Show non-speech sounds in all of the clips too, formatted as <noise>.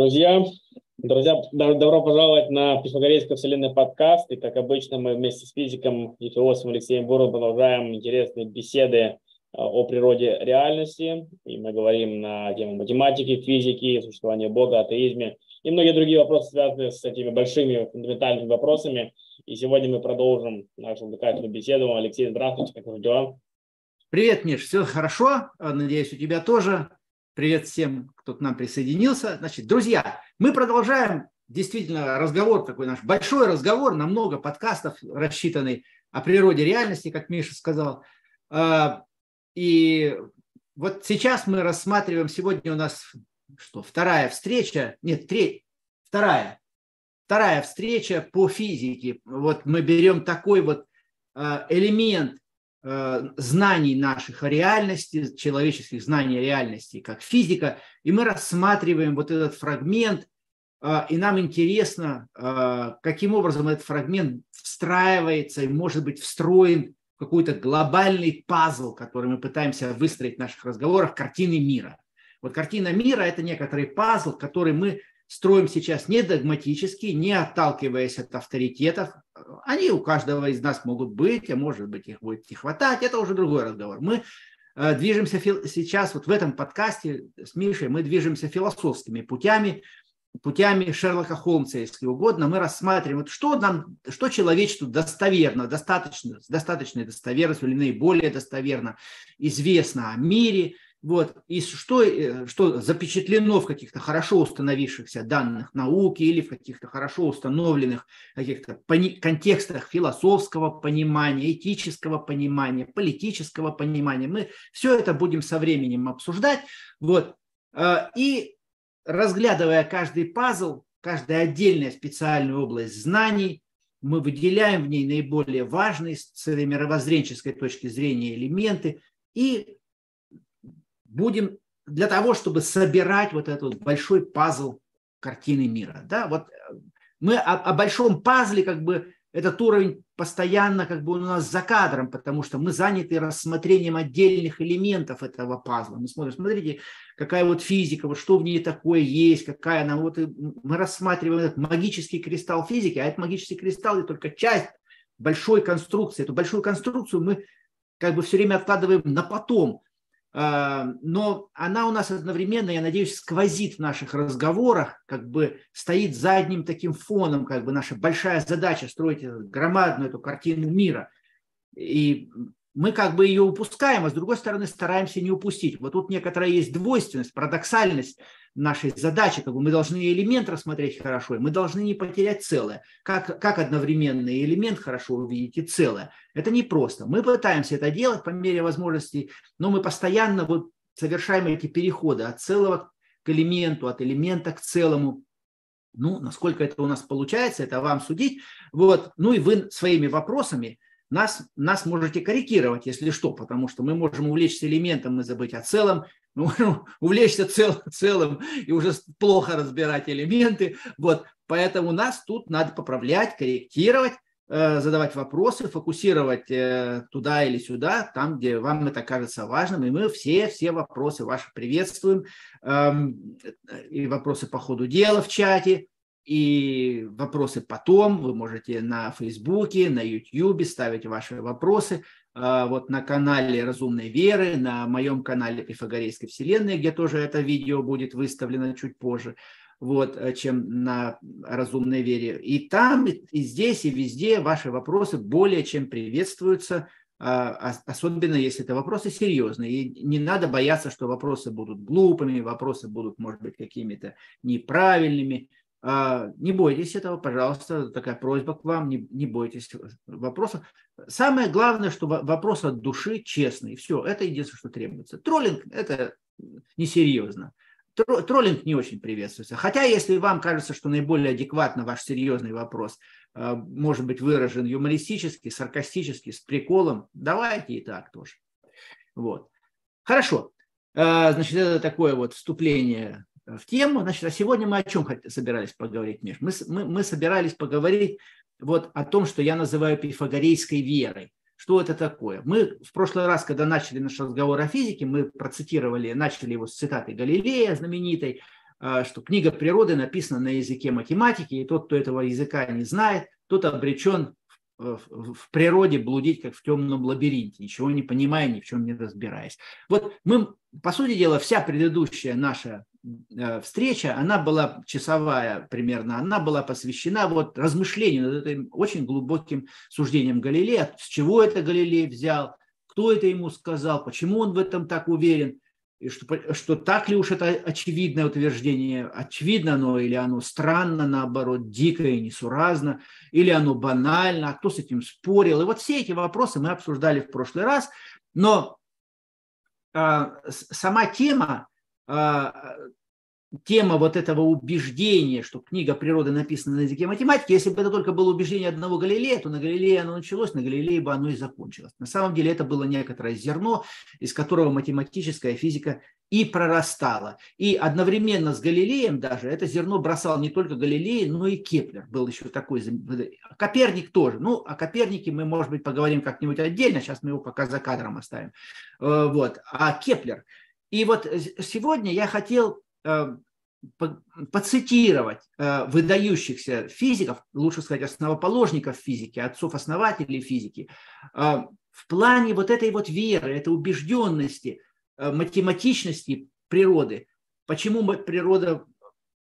Друзья, друзья, добро пожаловать на Пифагорейскую вселенную подкаст. И, как обычно, мы вместе с физиком и философом Алексеем Буровым продолжаем интересные беседы а, о природе реальности. И мы говорим на тему математики, физики, существования Бога, атеизме и многие другие вопросы, связанные с этими большими фундаментальными вопросами. И сегодня мы продолжим нашу увлекательную беседу. Алексей, здравствуйте, как ваши дела? Привет, Миш, все хорошо, надеюсь, у тебя тоже. Привет всем, кто к нам присоединился. Значит, друзья, мы продолжаем действительно разговор такой наш, большой разговор, на много подкастов рассчитанный о природе реальности, как Миша сказал. А, и вот сейчас мы рассматриваем, сегодня у нас что, вторая встреча, нет, третья, вторая, вторая встреча по физике. Вот мы берем такой вот а, элемент знаний наших о реальности, человеческих знаний о реальности, как физика, и мы рассматриваем вот этот фрагмент, э, и нам интересно, э, каким образом этот фрагмент встраивается и может быть встроен в какой-то глобальный пазл, который мы пытаемся выстроить в наших разговорах, картины мира. Вот картина мира – это некоторый пазл, который мы строим сейчас не догматически, не отталкиваясь от авторитетов. Они у каждого из нас могут быть, а может быть их будет не хватать, это уже другой разговор. Мы э, движемся сейчас, вот в этом подкасте с Мишей, мы движемся философскими путями, путями Шерлока Холмса, если угодно, мы рассматриваем, что, нам, что человечеству достоверно, достаточно, с достаточной достоверностью или наиболее достоверно известно о мире – вот. И что, э, что запечатлено в каких-то хорошо установившихся данных науки или в каких-то хорошо установленных каких-то контекстах философского понимания, этического понимания, политического понимания. Мы все это будем со временем обсуждать. Вот. А, и разглядывая каждый пазл, каждая отдельная специальная область знаний, мы выделяем в ней наиболее важные с мировоззренческой точки зрения элементы и будем для того, чтобы собирать вот этот большой пазл картины мира. Да? Вот э, мы о, о большом пазле как бы этот уровень постоянно как бы у нас за кадром, потому что мы заняты рассмотрением отдельных элементов этого пазла. Мы смотрим, смотрите, какая вот физика, вот что в ней такое есть, какая она. Вот мы рассматриваем этот магический кристалл физики, а этот магический кристалл это только часть большой конструкции. Эту большую конструкцию мы как бы все время откладываем на потом. А, но она у нас одновременно, я надеюсь, сквозит в наших разговорах, как бы стоит за одним таким фоном, как бы наша большая задача строить громадную эту картину мира. И мы как бы ее упускаем, а с другой стороны стараемся не упустить. Вот тут некоторая есть двойственность, парадоксальность нашей задачи. Как бы мы должны элемент рассмотреть хорошо, и мы должны не потерять целое. Как, как одновременный элемент хорошо увидеть и целое. Это непросто. Мы пытаемся это делать по мере возможностей, но мы постоянно вот совершаем эти переходы от целого к элементу, от элемента к целому. Ну, насколько это у нас получается, это вам судить. Вот. Ну и вы своими вопросами – нас, нас можете корректировать, если что, потому что мы можем увлечься элементом и забыть о целом, мы можем <laughs> увлечься цел, целым и уже плохо разбирать элементы. Вот, поэтому нас тут надо поправлять, корректировать, э, задавать вопросы, фокусировать э, туда или сюда, там, где вам это кажется важным. И мы все, все вопросы ваши приветствуем. Эм, и вопросы по ходу дела в чате, и вопросы потом вы можете на Фейсбуке, на Ютьюбе ставить ваши вопросы. А, вот на канале Разумной Веры, на моем канале Пифагорейской Вселенной, где тоже это видео будет выставлено чуть позже, вот, э, чем на Разумной Вере. И там, и здесь, и везде ваши вопросы более чем приветствуются, а, особенно если это вопросы серьезные. И не надо бояться, что вопросы будут глупыми, вопросы будут, может быть, какими-то неправильными. А, не бойтесь этого, пожалуйста, такая просьба к вам, не, не бойтесь вопросов. Самое главное, что вопрос от души честный. Все, это единственное, что требуется. Троллинг – это несерьезно. Троллинг не очень приветствуется. Хотя, если вам кажется, что наиболее адекватно ваш серьезный вопрос а, может быть выражен юмористически, саркастически, с приколом, давайте и так тоже. Вот. Хорошо. А, значит, это такое вот вступление в тему. Значит, а сегодня мы о чем собирались поговорить, Миш? Мы, мы, мы собирались поговорить вот о том, что я называю пифагорейской верой. Что это такое? Мы в прошлый раз, когда начали наш разговор о физике, мы процитировали, начали его с цитаты Галилея знаменитой, а, что книга природы написана на языке математики, и тот, кто этого языка не знает, тот обречен в природе блудить, как в темном лабиринте, ничего не понимая, ни в чем не разбираясь. Вот мы, по сути дела, вся предыдущая наша э, встреча, она была часовая примерно, она была посвящена вот размышлению над этим очень глубоким суждением Галилея, с чего это Галилей взял, кто это ему сказал, почему он в этом так уверен и что, что так ли уж это очевидное утверждение, очевидно оно или оно странно, наоборот, дико и несуразно, или оно банально, а кто с этим спорил. И вот все эти вопросы мы обсуждали в прошлый раз, но а, сама тема тема вот этого убеждения, что книга природы написана на языке математики, если бы это только было убеждение одного Галилея, то на Галилее оно началось, на Галилее бы оно и закончилось. На самом деле это было некоторое зерно, из которого математическая физика и прорастала. И одновременно с Галилеем даже это зерно бросал не только Галилей, но и Кеплер. Был еще такой. Коперник тоже. Ну, о Копернике мы, может быть, поговорим как-нибудь отдельно. Сейчас мы его пока за кадром оставим. Э, вот. А Кеплер. И вот сегодня я хотел Э, поцитировать э, выдающихся физиков, лучше сказать, основоположников физики, отцов-основателей физики, э, в плане вот этой вот веры, этой убежденности, математичности природы. Почему природа,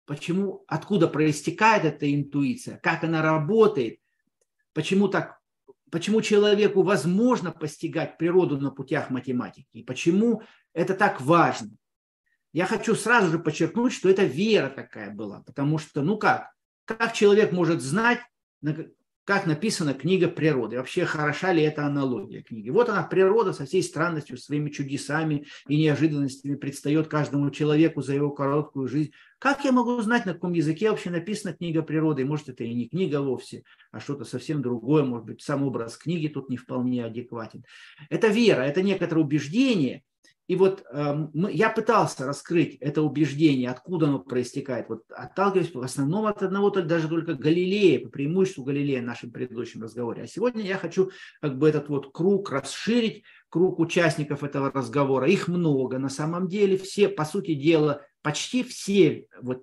почему, откуда проистекает эта интуиция, как она работает, почему так почему человеку возможно постигать природу на путях математики, и почему это так важно я хочу сразу же подчеркнуть, что это вера такая была, потому что, ну как, как человек может знать, как написана книга природы, вообще хороша ли эта аналогия книги. Вот она, природа со всей странностью, своими чудесами и неожиданностями предстает каждому человеку за его короткую жизнь. Как я могу знать, на каком языке вообще написана книга природы? может, это и не книга вовсе, а что-то совсем другое, может быть, сам образ книги тут не вполне адекватен. Это вера, это некоторое убеждение – и вот э, я пытался раскрыть это убеждение, откуда оно проистекает, вот отталкиваясь в основном от одного даже только Галилея, по преимуществу Галилея в нашем предыдущем разговоре. А сегодня я хочу как бы этот вот круг расширить, круг участников этого разговора. Их много на самом деле, все, по сути дела, почти все вот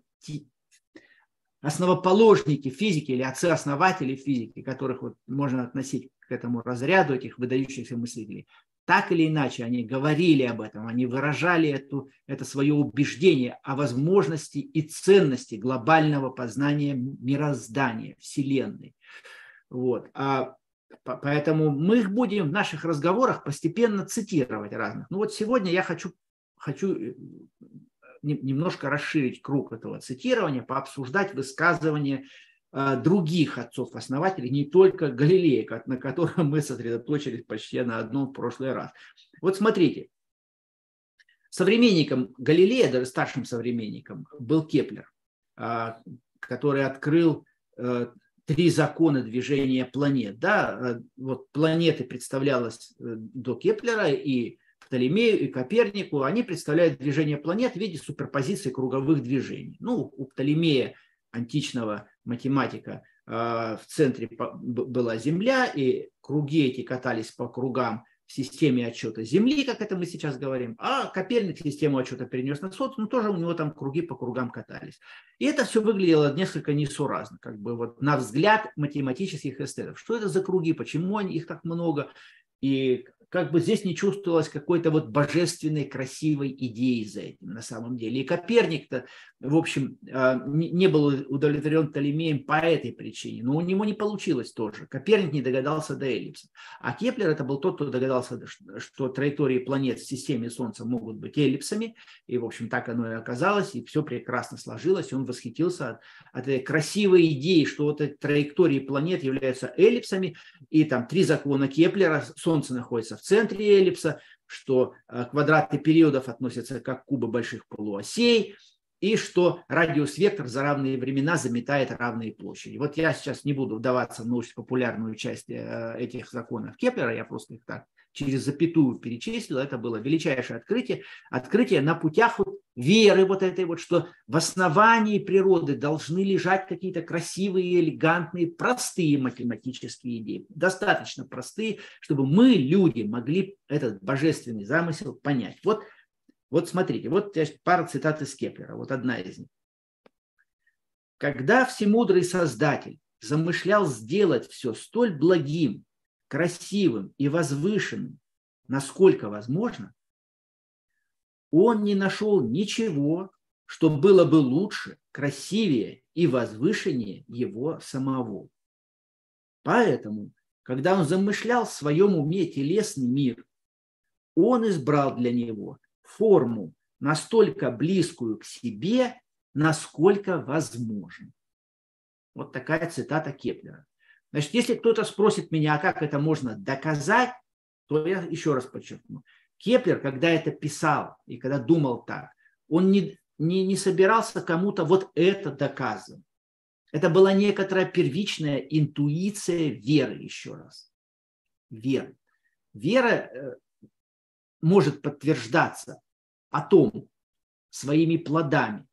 основоположники физики или отцы-основатели физики, которых вот можно относить к этому разряду этих выдающихся мыслителей, так или иначе они говорили об этом, они выражали эту, это свое убеждение о возможности и ценности глобального познания мироздания, Вселенной. Вот. А, поэтому мы их будем в наших разговорах постепенно цитировать разных. Ну вот сегодня я хочу, хочу э, немножко расширить круг этого цитирования, пообсуждать высказывания других отцов-основателей, не только Галилея, на котором мы сосредоточились почти на одном в прошлый раз. Вот смотрите, современником Галилея, даже старшим современником, был Кеплер, а, который открыл э, три закона движения планет. Да? Э, вот планеты представлялось э, до Кеплера и Птолемею и Копернику, они представляют движение планет в виде суперпозиции круговых движений. Ну, у Птолемея античного математика а, в центре была Земля, и круги эти катались по кругам в системе отчета Земли, как это мы сейчас говорим, а Коперник систему отчета перенес на Солнце, но тоже у него там круги по кругам катались. И это все выглядело несколько несуразно, как бы вот на взгляд математических эстетов. Что это за круги, почему они, их так много, и как бы здесь не чувствовалось какой-то вот божественной красивой идеи за этим на самом деле. И Коперник-то, в общем, а, не был удовлетворен Птолемеем по этой причине, но у него не получилось тоже. Коперник не догадался до эллипса. А Кеплер это был тот, кто догадался, что траектории планет в системе Солнца могут быть эллипсами, и, в общем, так оно и оказалось, и все прекрасно сложилось, и он восхитился от, от этой красивой идеи, что вот эти траектории планет являются эллипсами, и там три закона Кеплера, Солнце находится в центре эллипса, что э, квадраты периодов относятся как кубы больших полуосей, и что радиус-вектор за равные времена заметает равные площади. Вот я сейчас не буду вдаваться в научно-популярную часть э, этих законов Кеплера, я просто их так через запятую перечислил, это было величайшее открытие, открытие на путях вот веры вот этой вот, что в основании природы должны лежать какие-то красивые, элегантные, простые математические идеи, достаточно простые, чтобы мы, люди, могли этот божественный замысел понять. Вот, вот смотрите, вот пара цитат из Кеплера, вот одна из них. когда всемудрый Создатель замышлял сделать все столь благим, красивым и возвышенным, насколько возможно, он не нашел ничего, что было бы лучше, красивее и возвышеннее его самого. Поэтому, когда он замышлял в своем уме телесный мир, он избрал для него форму настолько близкую к себе, насколько возможно. Вот такая цитата Кеплера. Значит, если кто-то спросит меня, а как это можно доказать, то я еще раз подчеркну. Кеплер, когда это писал и когда думал так, он не, не, не собирался кому-то вот это доказывать. Это была некоторая первичная интуиция веры, еще раз. Вера. Вера э, может подтверждаться о том своими плодами.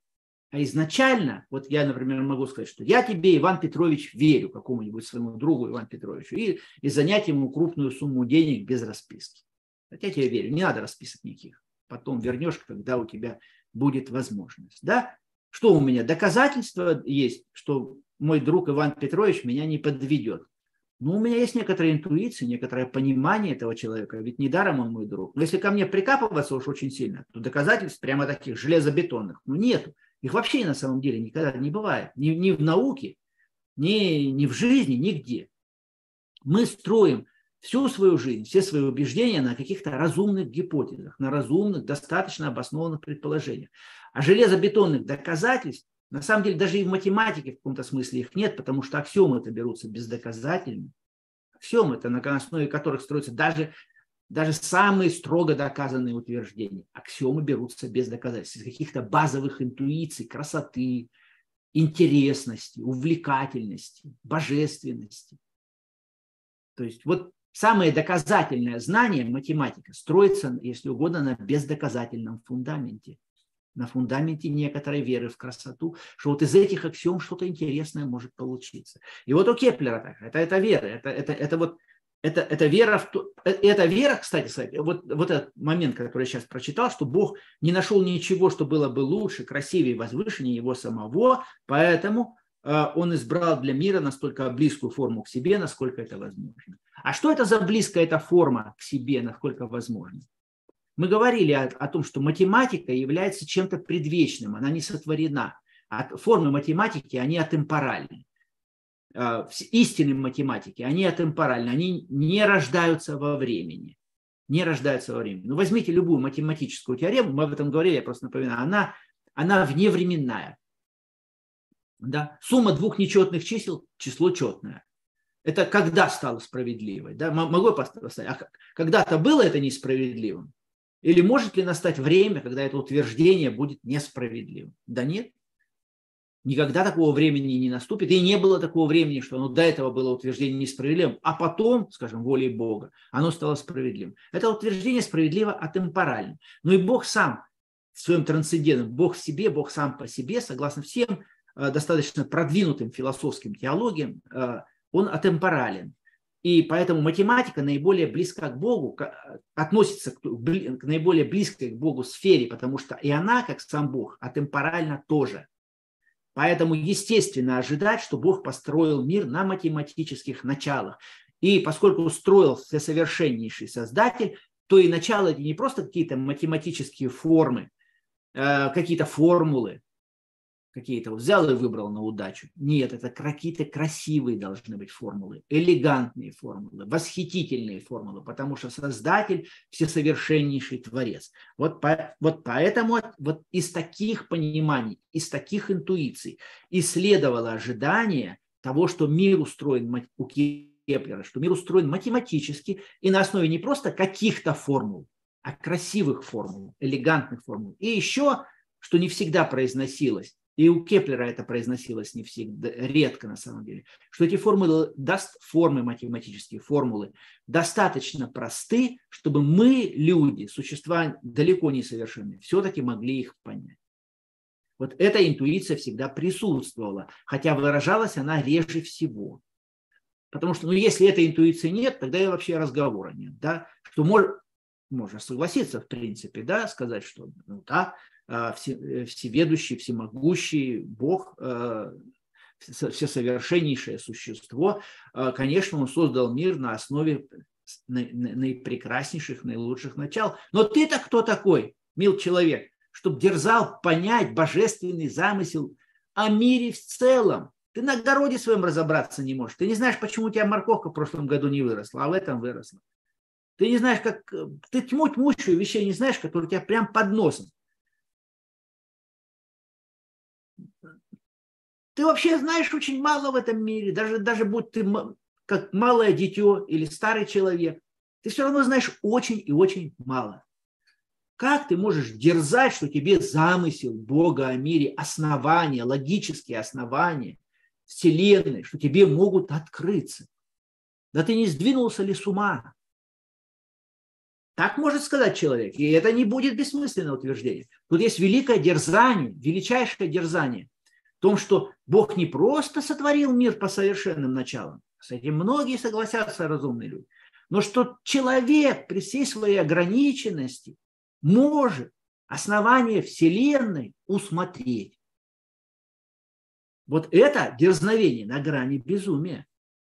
А изначально, вот я, например, могу сказать, что я тебе, Иван Петрович, верю какому-нибудь своему другу Ивану Петровичу и, и занять ему крупную сумму денег без расписки. Я тебе верю, не надо расписок никаких. Потом вернешь, когда у тебя будет возможность. Да? Что у меня? Доказательства есть, что мой друг Иван Петрович меня не подведет. Ну, у меня есть некоторая интуиция, некоторое понимание этого человека, ведь недаром он мой друг. Но если ко мне прикапываться уж очень сильно, то доказательств прямо таких железобетонных, ну, нету. Их вообще на самом деле никогда не бывает. Ни, ни в науке, ни, ни в жизни, нигде. Мы строим всю свою жизнь, все свои убеждения на каких-то разумных гипотезах, на разумных, достаточно обоснованных предположениях. А железобетонных доказательств, на самом деле, даже и в математике в каком-то смысле их нет, потому что аксиомы это берутся бездоказательно. Аксиомы это на основе которых строятся даже, даже самые строго доказанные утверждения. Аксиомы берутся без доказательств, из каких-то базовых интуиций, красоты, интересности, увлекательности, божественности. То есть вот Самое доказательное знание, математика, строится, если угодно, на бездоказательном фундаменте. На фундаменте некоторой веры в красоту, что вот из этих аксиом что-то интересное может получиться. И вот у Кеплера так, это, это вера, это, это, это вот это, это вера в то, э, это вера, кстати, вот, вот этот момент, который я сейчас прочитал, что Бог не нашел ничего, что было бы лучше, красивее, возвышеннее его самого, поэтому э, он избрал для мира настолько близкую форму к себе, насколько это возможно. А что это за близкая эта форма к себе, насколько возможно? Мы говорили о, о том, что математика является чем-то предвечным, она не сотворена. А формы математики, они атемпоральны. А, истинные математики, они атемпоральны, они не рождаются во времени. Не рождаются во времени. Ну, возьмите любую математическую теорему, мы об этом говорили, я просто напоминаю, она, она вневременная. Да? Сумма двух нечетных чисел – число четное. Это когда стало справедливой? Да? Могу я поставить? А когда-то было это несправедливым? Или может ли настать время, когда это утверждение будет несправедливым? Да нет. Никогда такого времени не наступит. И не было такого времени, что оно до этого было утверждение несправедливым, а потом, скажем, волей Бога, оно стало справедливым. Это утверждение справедливо атемпорально. Но и Бог сам в своем трансцендентном, Бог в себе, Бог сам по себе, согласно всем э, достаточно продвинутым философским теологиям, э, он атемпорален. И поэтому математика наиболее близка к Богу, относится к, к наиболее близкой к Богу сфере, потому что и она, как сам Бог, атемпорально тоже. Поэтому естественно ожидать, что Бог построил мир на математических началах. И поскольку устроил всесовершеннейший Создатель, то и начало это не просто какие-то математические формы, э, какие-то формулы, какие-то вот взял и выбрал на удачу. Нет, это какие-то красивые должны быть формулы, элегантные формулы, восхитительные формулы, потому что Создатель – всесовершеннейший Творец. Вот, по, вот поэтому вот из таких пониманий, из таких интуиций и следовало ожидание того, что мир устроен у Кеплера, что мир устроен математически и на основе не просто каких-то формул, а красивых формул, элегантных формул. И еще, что не всегда произносилось, и у Кеплера это произносилось не всегда, редко на самом деле, что эти формулы, даст формы математические формулы, достаточно просты, чтобы мы, люди, существа далеко не совершенные, все-таки могли их понять. Вот эта интуиция всегда присутствовала, хотя выражалась она реже всего. Потому что, ну, если этой интуиции нет, тогда и вообще разговора нет, да, что мож, можно согласиться, в принципе, да, сказать, что, ну, да, всеведущий, всемогущий Бог, всесовершеннейшее существо, конечно, он создал мир на основе наипрекраснейших, наилучших начал. Но ты-то кто такой, мил человек, чтобы дерзал понять божественный замысел о мире в целом? Ты на огороде своем разобраться не можешь. Ты не знаешь, почему у тебя морковка в прошлом году не выросла, а в этом выросла. Ты не знаешь, как... Ты тьму тьмущую вещей не знаешь, которые у тебя прям под носом. Ты вообще знаешь очень мало в этом мире, даже, даже будь ты как малое дитё или старый человек, ты все равно знаешь очень и очень мало. Как ты можешь дерзать, что тебе замысел Бога о мире, основания, логические основания Вселенной, что тебе могут открыться? Да ты не сдвинулся ли с ума? Так может сказать человек, и это не будет бессмысленное утверждение. Тут есть великое дерзание, величайшее дерзание том, что Бог не просто сотворил мир по совершенным началам, с этим многие согласятся разумные люди. Но что человек при всей своей ограниченности может основание Вселенной усмотреть. Вот это дерзновение на грани безумия.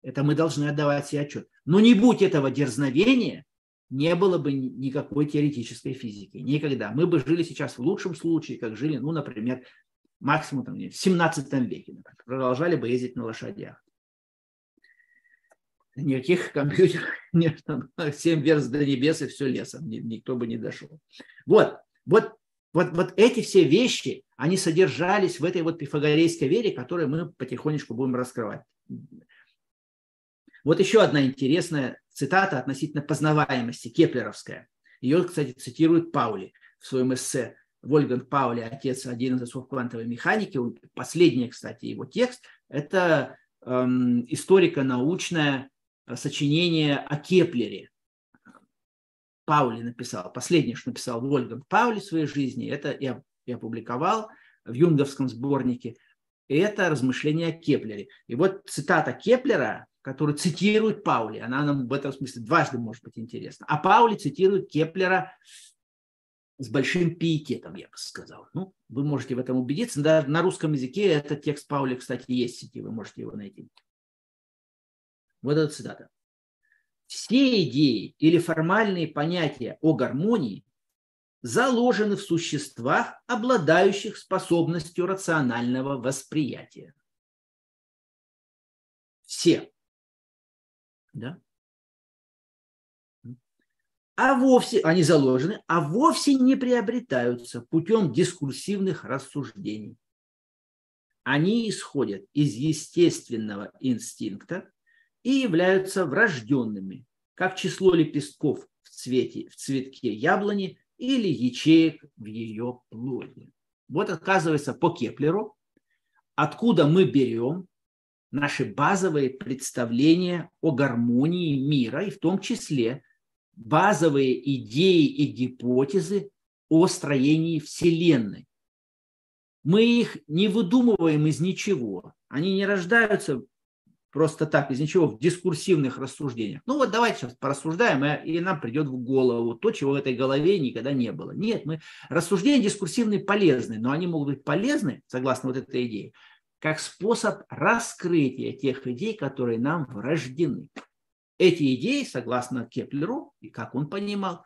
Это мы должны отдавать себе отчет. Но не будь этого дерзновения, не было бы никакой теоретической физики. Никогда. Мы бы жили сейчас в лучшем случае, как жили, ну, например, максимум там, в 17 веке. Например. Продолжали бы ездить на лошадях никаких компьютеров <laughs> нет, там 7 верст до небес и все лесом, никто бы не дошел. Вот, вот, вот, вот эти все вещи, они содержались в этой вот пифагорейской вере, которую мы потихонечку будем раскрывать. Вот еще одна интересная цитата относительно познаваемости, кеплеровская. Ее, кстати, цитирует Паули в своем эссе Вольфганг Паули, отец, один из отцов квантовой механики. Последний, кстати, его текст – это эм, историко-научная сочинение о Кеплере. Паули написал, последнее, что написал Вольфганг Паули в своей жизни, это я, я опубликовал в юнговском сборнике, это размышления о Кеплере. И вот цитата Кеплера, которую цитирует Паули, она нам в этом смысле дважды может быть интересна. А Паули цитирует Кеплера с большим пиететом, я бы сказал. Ну, вы можете в этом убедиться. Да, на русском языке этот текст Паули, кстати, есть в сети, вы можете его найти. Вот эта цитата. Все идеи или формальные понятия о гармонии заложены в существах, обладающих способностью рационального восприятия. Все. Да? А вовсе, они заложены, а вовсе не приобретаются путем дискурсивных рассуждений. Они исходят из естественного инстинкта, и являются врожденными, как число лепестков в, цвете, в цветке яблони или ячеек в ее плоде. Вот оказывается по Кеплеру, откуда мы берем наши базовые представления о гармонии мира, и в том числе базовые идеи и гипотезы о строении Вселенной. Мы их не выдумываем из ничего. Они не рождаются просто так, из ничего, в дискурсивных рассуждениях. Ну вот давайте сейчас порассуждаем, и нам придет в голову то, чего в этой голове никогда не было. Нет, мы рассуждения дискурсивные полезны, но они могут быть полезны, согласно вот этой идее, как способ раскрытия тех идей, которые нам врождены. Эти идеи, согласно Кеплеру, и как он понимал,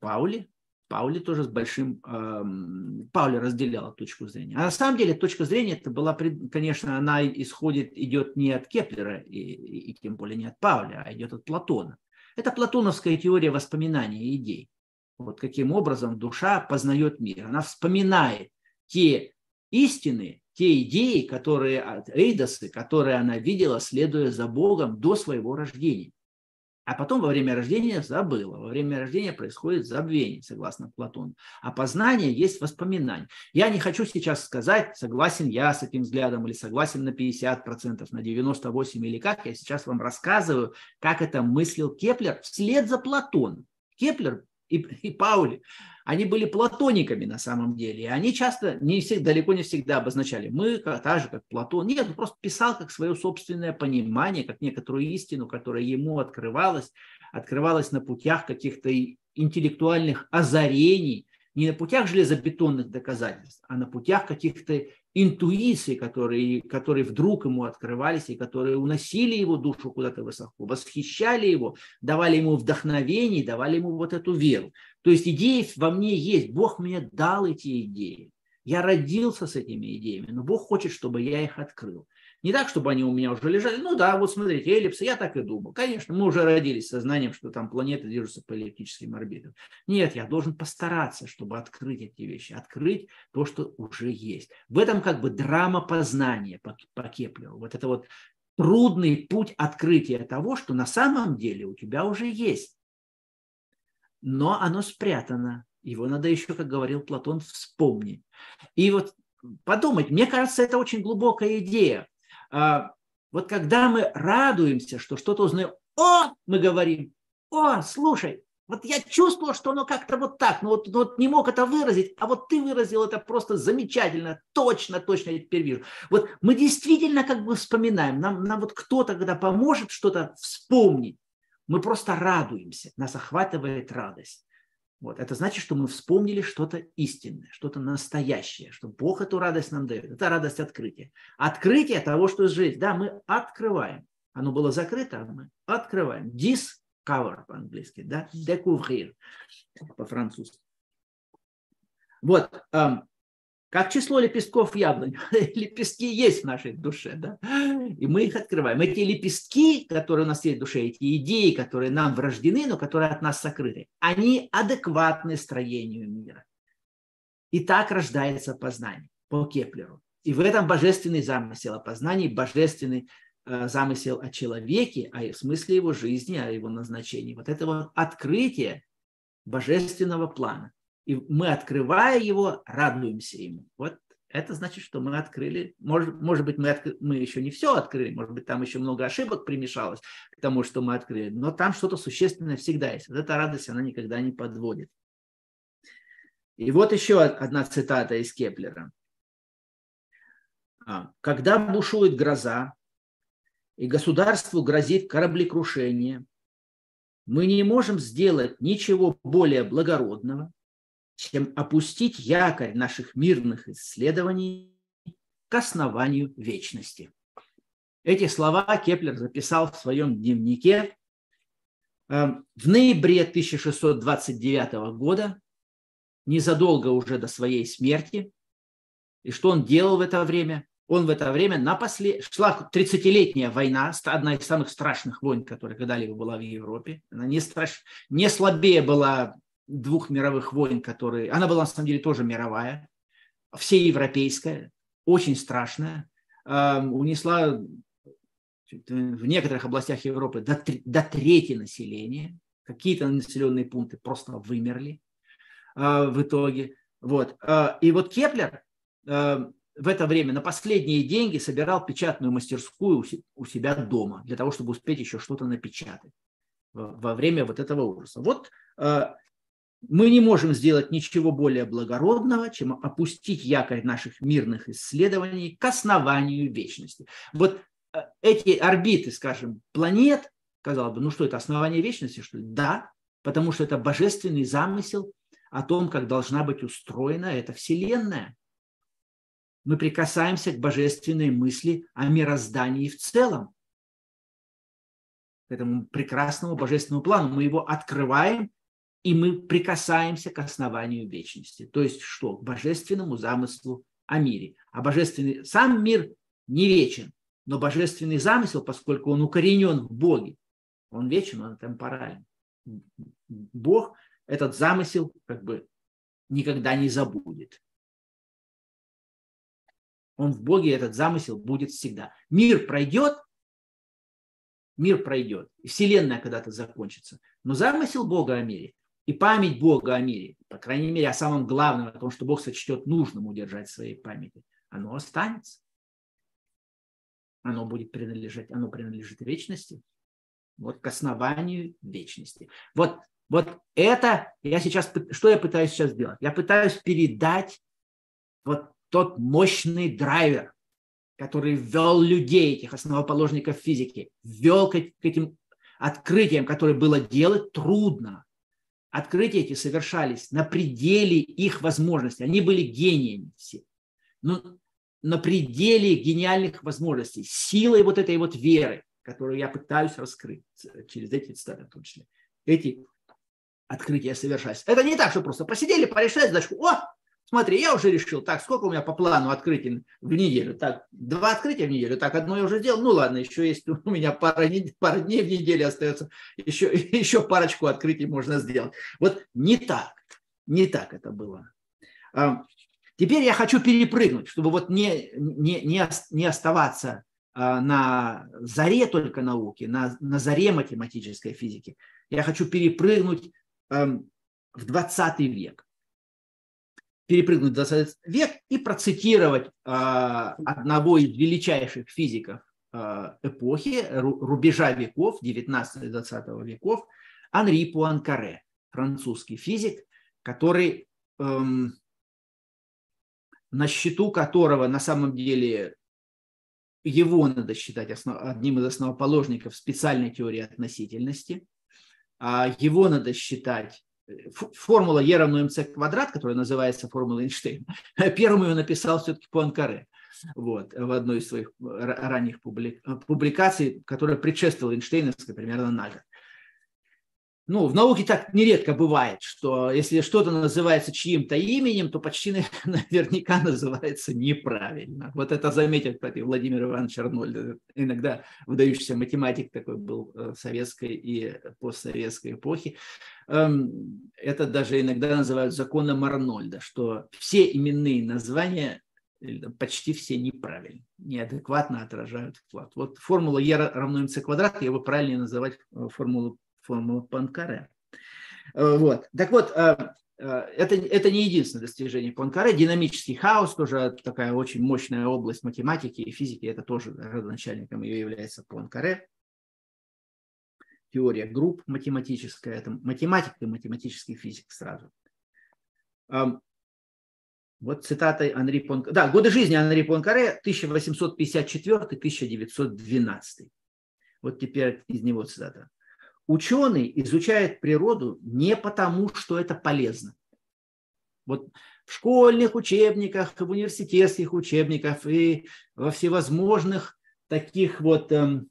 Паули, Паули тоже с большим... Эм, Паули разделял точку зрения. А на самом деле точка зрения это была, конечно, она исходит, идет не от Кеплера и, и, и тем более не от Паули, а идет от Платона. Это платоновская теория воспоминания идей. Вот каким образом душа познает мир. Она вспоминает те истины, те идеи, которые, эйдосы, которые она видела, следуя за Богом до своего рождения а потом во время рождения забыла. Во время рождения происходит забвение, согласно Платону. А познание есть воспоминание. Я не хочу сейчас сказать, согласен я с этим взглядом или согласен на 50%, на 98% или как. Я сейчас вам рассказываю, как это мыслил Кеплер вслед за Платоном. Кеплер и, и Паули, они были платониками на самом деле. И они часто, не всегда, далеко не всегда обозначали, мы так же, как Платон. Нет, он просто писал как свое собственное понимание, как некоторую истину, которая ему открывалась, открывалась на путях каких-то интеллектуальных озарений, не на путях железобетонных доказательств, а на путях каких-то интуиций, которые, которые вдруг ему открывались и которые уносили его душу куда-то высоко, восхищали его, давали ему вдохновение, давали ему вот эту веру. То есть идеи во мне есть, Бог мне дал эти идеи. Я родился с этими идеями, но Бог хочет, чтобы я их открыл. Не так, чтобы они у меня уже лежали. Ну да, вот смотрите, эллипсы, я так и думал. Конечно, мы уже родились со знанием, что там планеты движутся по эллиптическим орбитам. Нет, я должен постараться, чтобы открыть эти вещи, открыть то, что уже есть. В этом как бы драма познания по, по Кеплеру. Вот это вот трудный путь открытия того, что на самом деле у тебя уже есть. Но оно спрятано. Его надо еще, как говорил Платон, вспомнить. И вот подумать, мне кажется, это очень глубокая идея. А, вот когда мы радуемся, что что-то узнаем, о, мы говорим, о, слушай, вот я чувствовал, что оно как-то вот так, но вот, вот не мог это выразить, а вот ты выразил это просто замечательно, точно, точно я теперь вижу. Вот мы действительно как бы вспоминаем, нам, нам вот кто-то, когда поможет что-то вспомнить, мы просто радуемся, нас охватывает радость. Вот. Это значит, что мы вспомнили что-то истинное, что-то настоящее, что Бог эту радость нам дает. Это радость открытия. Открытие того, что жизнь. Да, мы открываем. Оно было закрыто, а мы открываем. Discover по-английски, да, découvrir по-французски. Вот, как число лепестков яблонь. <laughs> Лепестки есть в нашей душе, да? И мы их открываем. Эти лепестки, которые у нас есть в душе, эти идеи, которые нам врождены, но которые от нас сокрыты, они адекватны строению мира. И так рождается познание по Кеплеру. И в этом божественный замысел о познании, божественный э, замысел о человеке, о смысле его жизни, о его назначении. Вот это вот открытие божественного плана. И мы, открывая его, радуемся ему. Вот это значит, что мы открыли, может, может быть, мы, откры, мы еще не все открыли, может быть, там еще много ошибок примешалось к тому, что мы открыли, но там что-то существенное всегда есть. Вот эта радость, она никогда не подводит. И вот еще одна цитата из Кеплера. «А, Когда бушует гроза, и государству грозит кораблекрушение, мы не можем сделать ничего более благородного, чем опустить якорь наших мирных исследований к основанию вечности. Эти слова Кеплер записал в своем дневнике эм, в ноябре 1629 года, незадолго уже до своей смерти. И что он делал в это время? Он в это время на после... шла 30-летняя война, одна из самых страшных войн, которая когда-либо была в Европе. Она не, страш... не слабее была двух мировых войн, которые... Она была, на самом деле, тоже мировая, всеевропейская, очень страшная. Унесла в некоторых областях Европы до, до трети населения. Какие-то населенные пункты просто вымерли а, в итоге. Вот. А, и вот Кеплер в это время на последние деньги собирал печатную мастерскую у себя дома для того, чтобы успеть еще что-то напечатать во время вот этого ужаса. Вот мы не можем сделать ничего более благородного, чем опустить якорь наших мирных исследований к основанию вечности. Вот э, эти орбиты, скажем, планет, казалось бы, ну что это, основание вечности, что ли? Да, потому что это божественный замысел о том, как должна быть устроена эта Вселенная. Мы прикасаемся к божественной мысли о мироздании в целом, к этому прекрасному божественному плану. Мы его открываем и мы прикасаемся к основанию вечности. То есть что? К божественному замыслу о мире. А божественный сам мир не вечен, но божественный замысел, поскольку он укоренен в Боге, он вечен, он темпорален. Бог этот замысел как бы никогда не забудет. Он в Боге этот замысел будет всегда. Мир пройдет, мир пройдет, и Вселенная когда-то закончится. Но замысел Бога о мире и память Бога о мире, по крайней мере, о самом главном, о том, что Бог сочтет нужным удержать в своей памяти, оно останется. Оно будет принадлежать, оно принадлежит вечности, вот к основанию вечности. Вот, вот это я сейчас, что я пытаюсь сейчас сделать? Я пытаюсь передать вот тот мощный драйвер, который ввел людей, этих основоположников физики, ввел к этим открытиям, которые было делать трудно, открытия эти совершались на пределе их возможностей. Они были гениями все. Но на пределе гениальных возможностей, силой вот этой вот веры, которую я пытаюсь раскрыть через эти цитаты в том числе. Эти открытия совершались. Это не так, что просто посидели, порешали задачку. О, смотри, я уже решил, так, сколько у меня по плану открытий в неделю? Так, два открытия в неделю, так, одно я уже сделал, ну ладно, еще есть <laughs> у меня пара, пара дней в неделю остается, еще, <laughs> еще парочку открытий можно сделать. Вот не так, не так это было. Теперь я хочу перепрыгнуть, чтобы вот не, не, не, не оставаться а, на заре только науки, на, на заре математической физики. Я хочу перепрыгнуть в 20 век. Перепрыгнуть в 20 век и процитировать э, одного из величайших физиков э, эпохи, рубежа веков, 19-20 веков, Анри Пуанкаре, французский физик, который эм, на счету которого на самом деле его надо считать основ, одним из основоположников специальной теории относительности. А его надо считать формула Е равно МЦ квадрат, которая называется формулой Эйнштейна. <laughs> Первым ее написал все-таки Пуанкаре вот, в одной из своих ранних публикаций, которая предшествовала Эйнштейновской примерно на год ну, в науке так нередко бывает, что если что-то называется чьим-то именем, то почти <laughs> наверняка называется неправильно. Вот это заметил, кстати, Владимир Иванович Арнольд, иногда выдающийся математик такой был э, советской и постсоветской эпохи. Эм, это даже иногда называют законом Арнольда, что все именные названия почти все неправильно, неадекватно отражают вклад. Вот формула Е равно МЦ квадрат, его правильнее называть э, формулу Панкаре. Э, вот. Так вот, э, э, это, это не единственное достижение Пуанкаре. Динамический хаос, тоже такая очень мощная область математики и физики, это тоже родоначальником ее является Пуанкаре. Теория групп математическая, это математик и математический физик сразу. Вот цитата Анри Пуанкаре. Да, годы жизни Анри Пуанкаре 1854-1912. Вот теперь из него цитата. Ученый изучает природу не потому, что это полезно. Вот в школьных учебниках, в университетских учебниках и во всевозможных таких вот эм,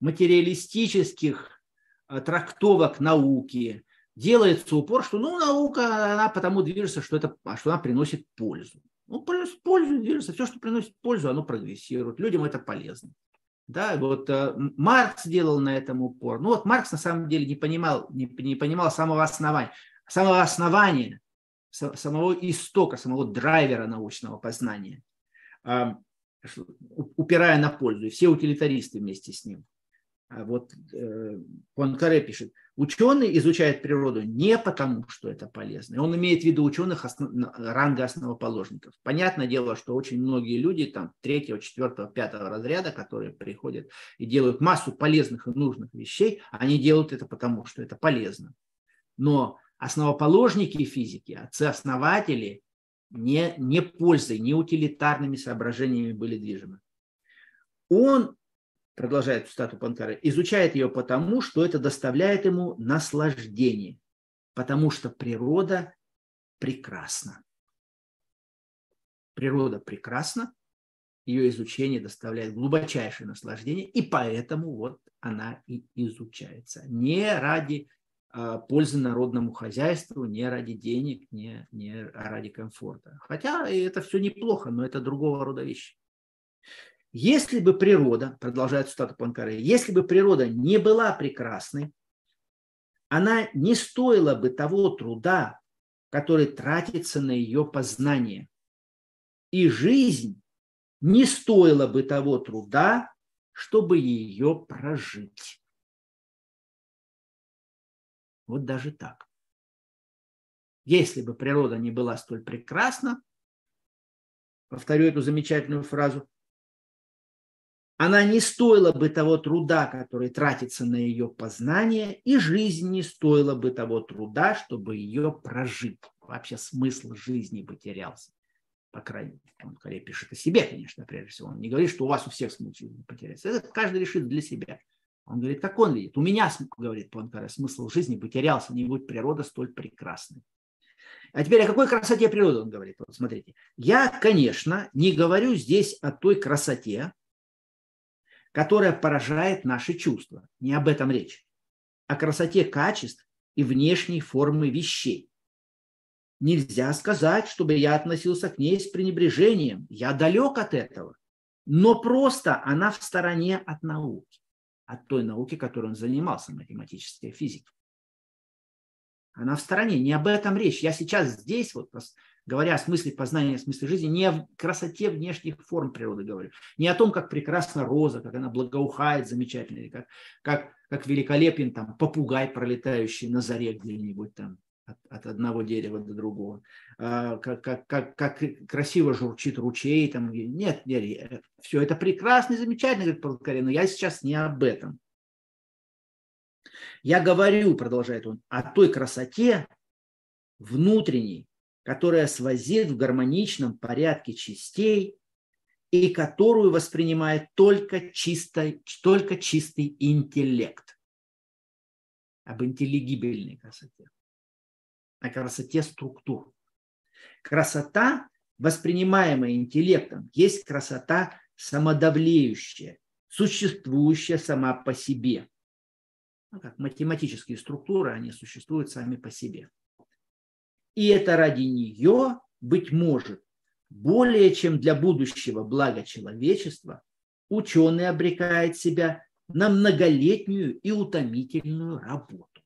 материалистических э, трактовок науки делается упор, что ну, наука, она потому движется, что, это, что она приносит пользу. Ну, пользу движется, все, что приносит пользу, оно прогрессирует. Людям это полезно. Да, вот э, Маркс делал на этом упор. Ну вот Маркс на самом деле не понимал, не, не понимал самого основания, самого основания, самого истока, самого драйвера научного познания, э, упирая на пользу. И все утилитаристы вместе с ним. А вот э, Пуанкаре пишет, ученый изучает природу не потому, что это полезно. Он имеет в виду ученых основ, ранга основоположников. Понятное дело, что очень многие люди там третьего, четвертого, пятого разряда, которые приходят и делают массу полезных и нужных вещей, они делают это потому, что это полезно. Но основоположники физики, отцы-основатели не, не пользой, не утилитарными соображениями были движимы. Он продолжает цитату Панкара, изучает ее потому, что это доставляет ему наслаждение, потому что природа прекрасна. Природа прекрасна, ее изучение доставляет глубочайшее наслаждение, и поэтому вот она и изучается. Не ради э, пользы народному хозяйству, не ради денег, не, не ради комфорта. Хотя это все неплохо, но это другого рода вещи. Если бы природа, продолжает цитата Панкаре, если бы природа не была прекрасной, она не стоила бы того труда, который тратится на ее познание. И жизнь не стоила бы того труда, чтобы ее прожить. Вот даже так. Если бы природа не была столь прекрасна, повторю эту замечательную фразу, она не стоила бы того труда, который тратится на ее познание, и жизнь не стоила бы того труда, чтобы ее прожить. Вообще смысл жизни потерялся. По крайней мере, он скорее пишет о себе, конечно, прежде всего. Он не говорит, что у вас у всех смысл жизни потеряется. Это каждый решит для себя. Он говорит, как он видит. У меня, говорит Пуанкаре, смысл жизни потерялся, не будь природа столь прекрасной. А теперь о какой красоте природы он говорит? Вот смотрите. Я, конечно, не говорю здесь о той красоте, которая поражает наши чувства. Не об этом речь. О красоте качеств и внешней формы вещей. Нельзя сказать, чтобы я относился к ней с пренебрежением. Я далек от этого. Но просто она в стороне от науки, от той науки, которой он занимался, математическая физика. Она в стороне, не об этом речь. Я сейчас здесь, вот, говоря о смысле познания, о смысле жизни, не о красоте внешних форм природы говорю, не о том, как прекрасна роза, как она благоухает замечательно, или как, как, как великолепен там попугай, пролетающий на заре где-нибудь там от, от одного дерева до другого, а, как, как, как, как красиво журчит ручей. Там. Нет, нет, все это прекрасно и замечательно, говорит Павел но я сейчас не об этом. Я говорю, продолжает он, о той красоте внутренней, которая свозит в гармоничном порядке частей и которую воспринимает только, чисто, только чистый интеллект. Об интеллигибельной красоте. О красоте структур. Красота, воспринимаемая интеллектом, есть красота самодавлеющая, существующая сама по себе. Ну, как математические структуры, они существуют сами по себе. И это ради нее, быть может, более чем для будущего блага человечества, ученый обрекает себя на многолетнюю и утомительную работу,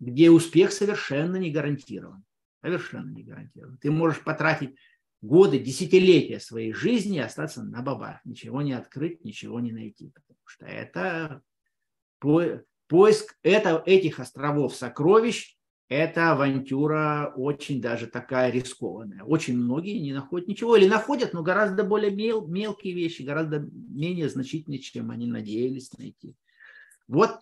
где успех совершенно не гарантирован. Совершенно не гарантирован. Ты можешь потратить годы, десятилетия своей жизни и остаться на бабах, ничего не открыть, ничего не найти, потому что это поиск этих островов сокровищ эта авантюра очень даже такая рискованная. Очень многие не находят ничего или находят, но гораздо более мел, мелкие вещи, гораздо менее значительные, чем они надеялись найти. Вот,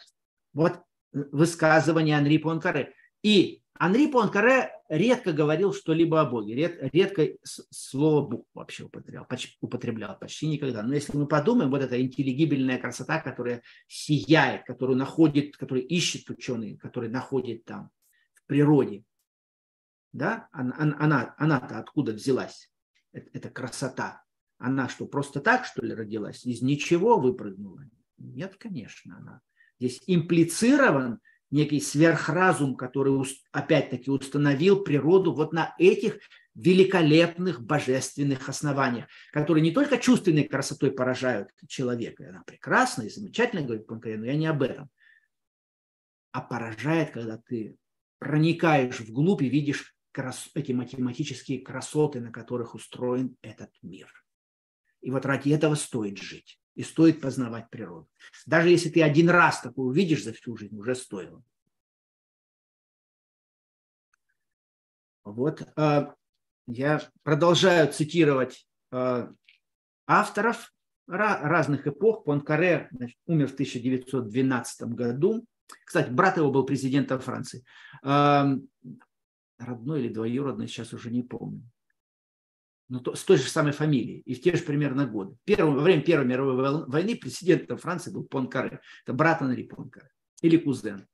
вот высказывание Анри Понкаре. И Анри Понкаре редко говорил что-либо о Боге, ред, редко слово Бог вообще употреблял, почти, употреблял, почти никогда. Но если мы подумаем, вот эта интеллигибельная красота, которая сияет, которую находит, которую ищет ученый, который находит там, природе. Да? Она, она, она-то откуда взялась? Это, это красота. Она что, просто так, что ли, родилась? Из ничего выпрыгнула? Нет, конечно, она. Здесь имплицирован некий сверхразум, который опять-таки установил природу вот на этих великолепных божественных основаниях, которые не только чувственной красотой поражают человека, она прекрасна и замечательна, говорит Панкарен, но я не об этом, а поражает, когда ты проникаешь вглубь и видишь крас... эти математические красоты, на которых устроен этот мир. И вот ради этого стоит жить и стоит познавать природу. Даже если ты один раз такую увидишь за всю жизнь, уже стоило. Вот а, я продолжаю цитировать а, авторов разных эпох. Понкаре умер в 1912 году. Кстати, брат его был президентом Франции. Родной или двоюродный, сейчас уже не помню. Но то, с той же самой фамилией и в те же примерно годы. Первым, во время Первой мировой войны президентом Франции был Понкаре. Это брат Анри Понкаре или кузен.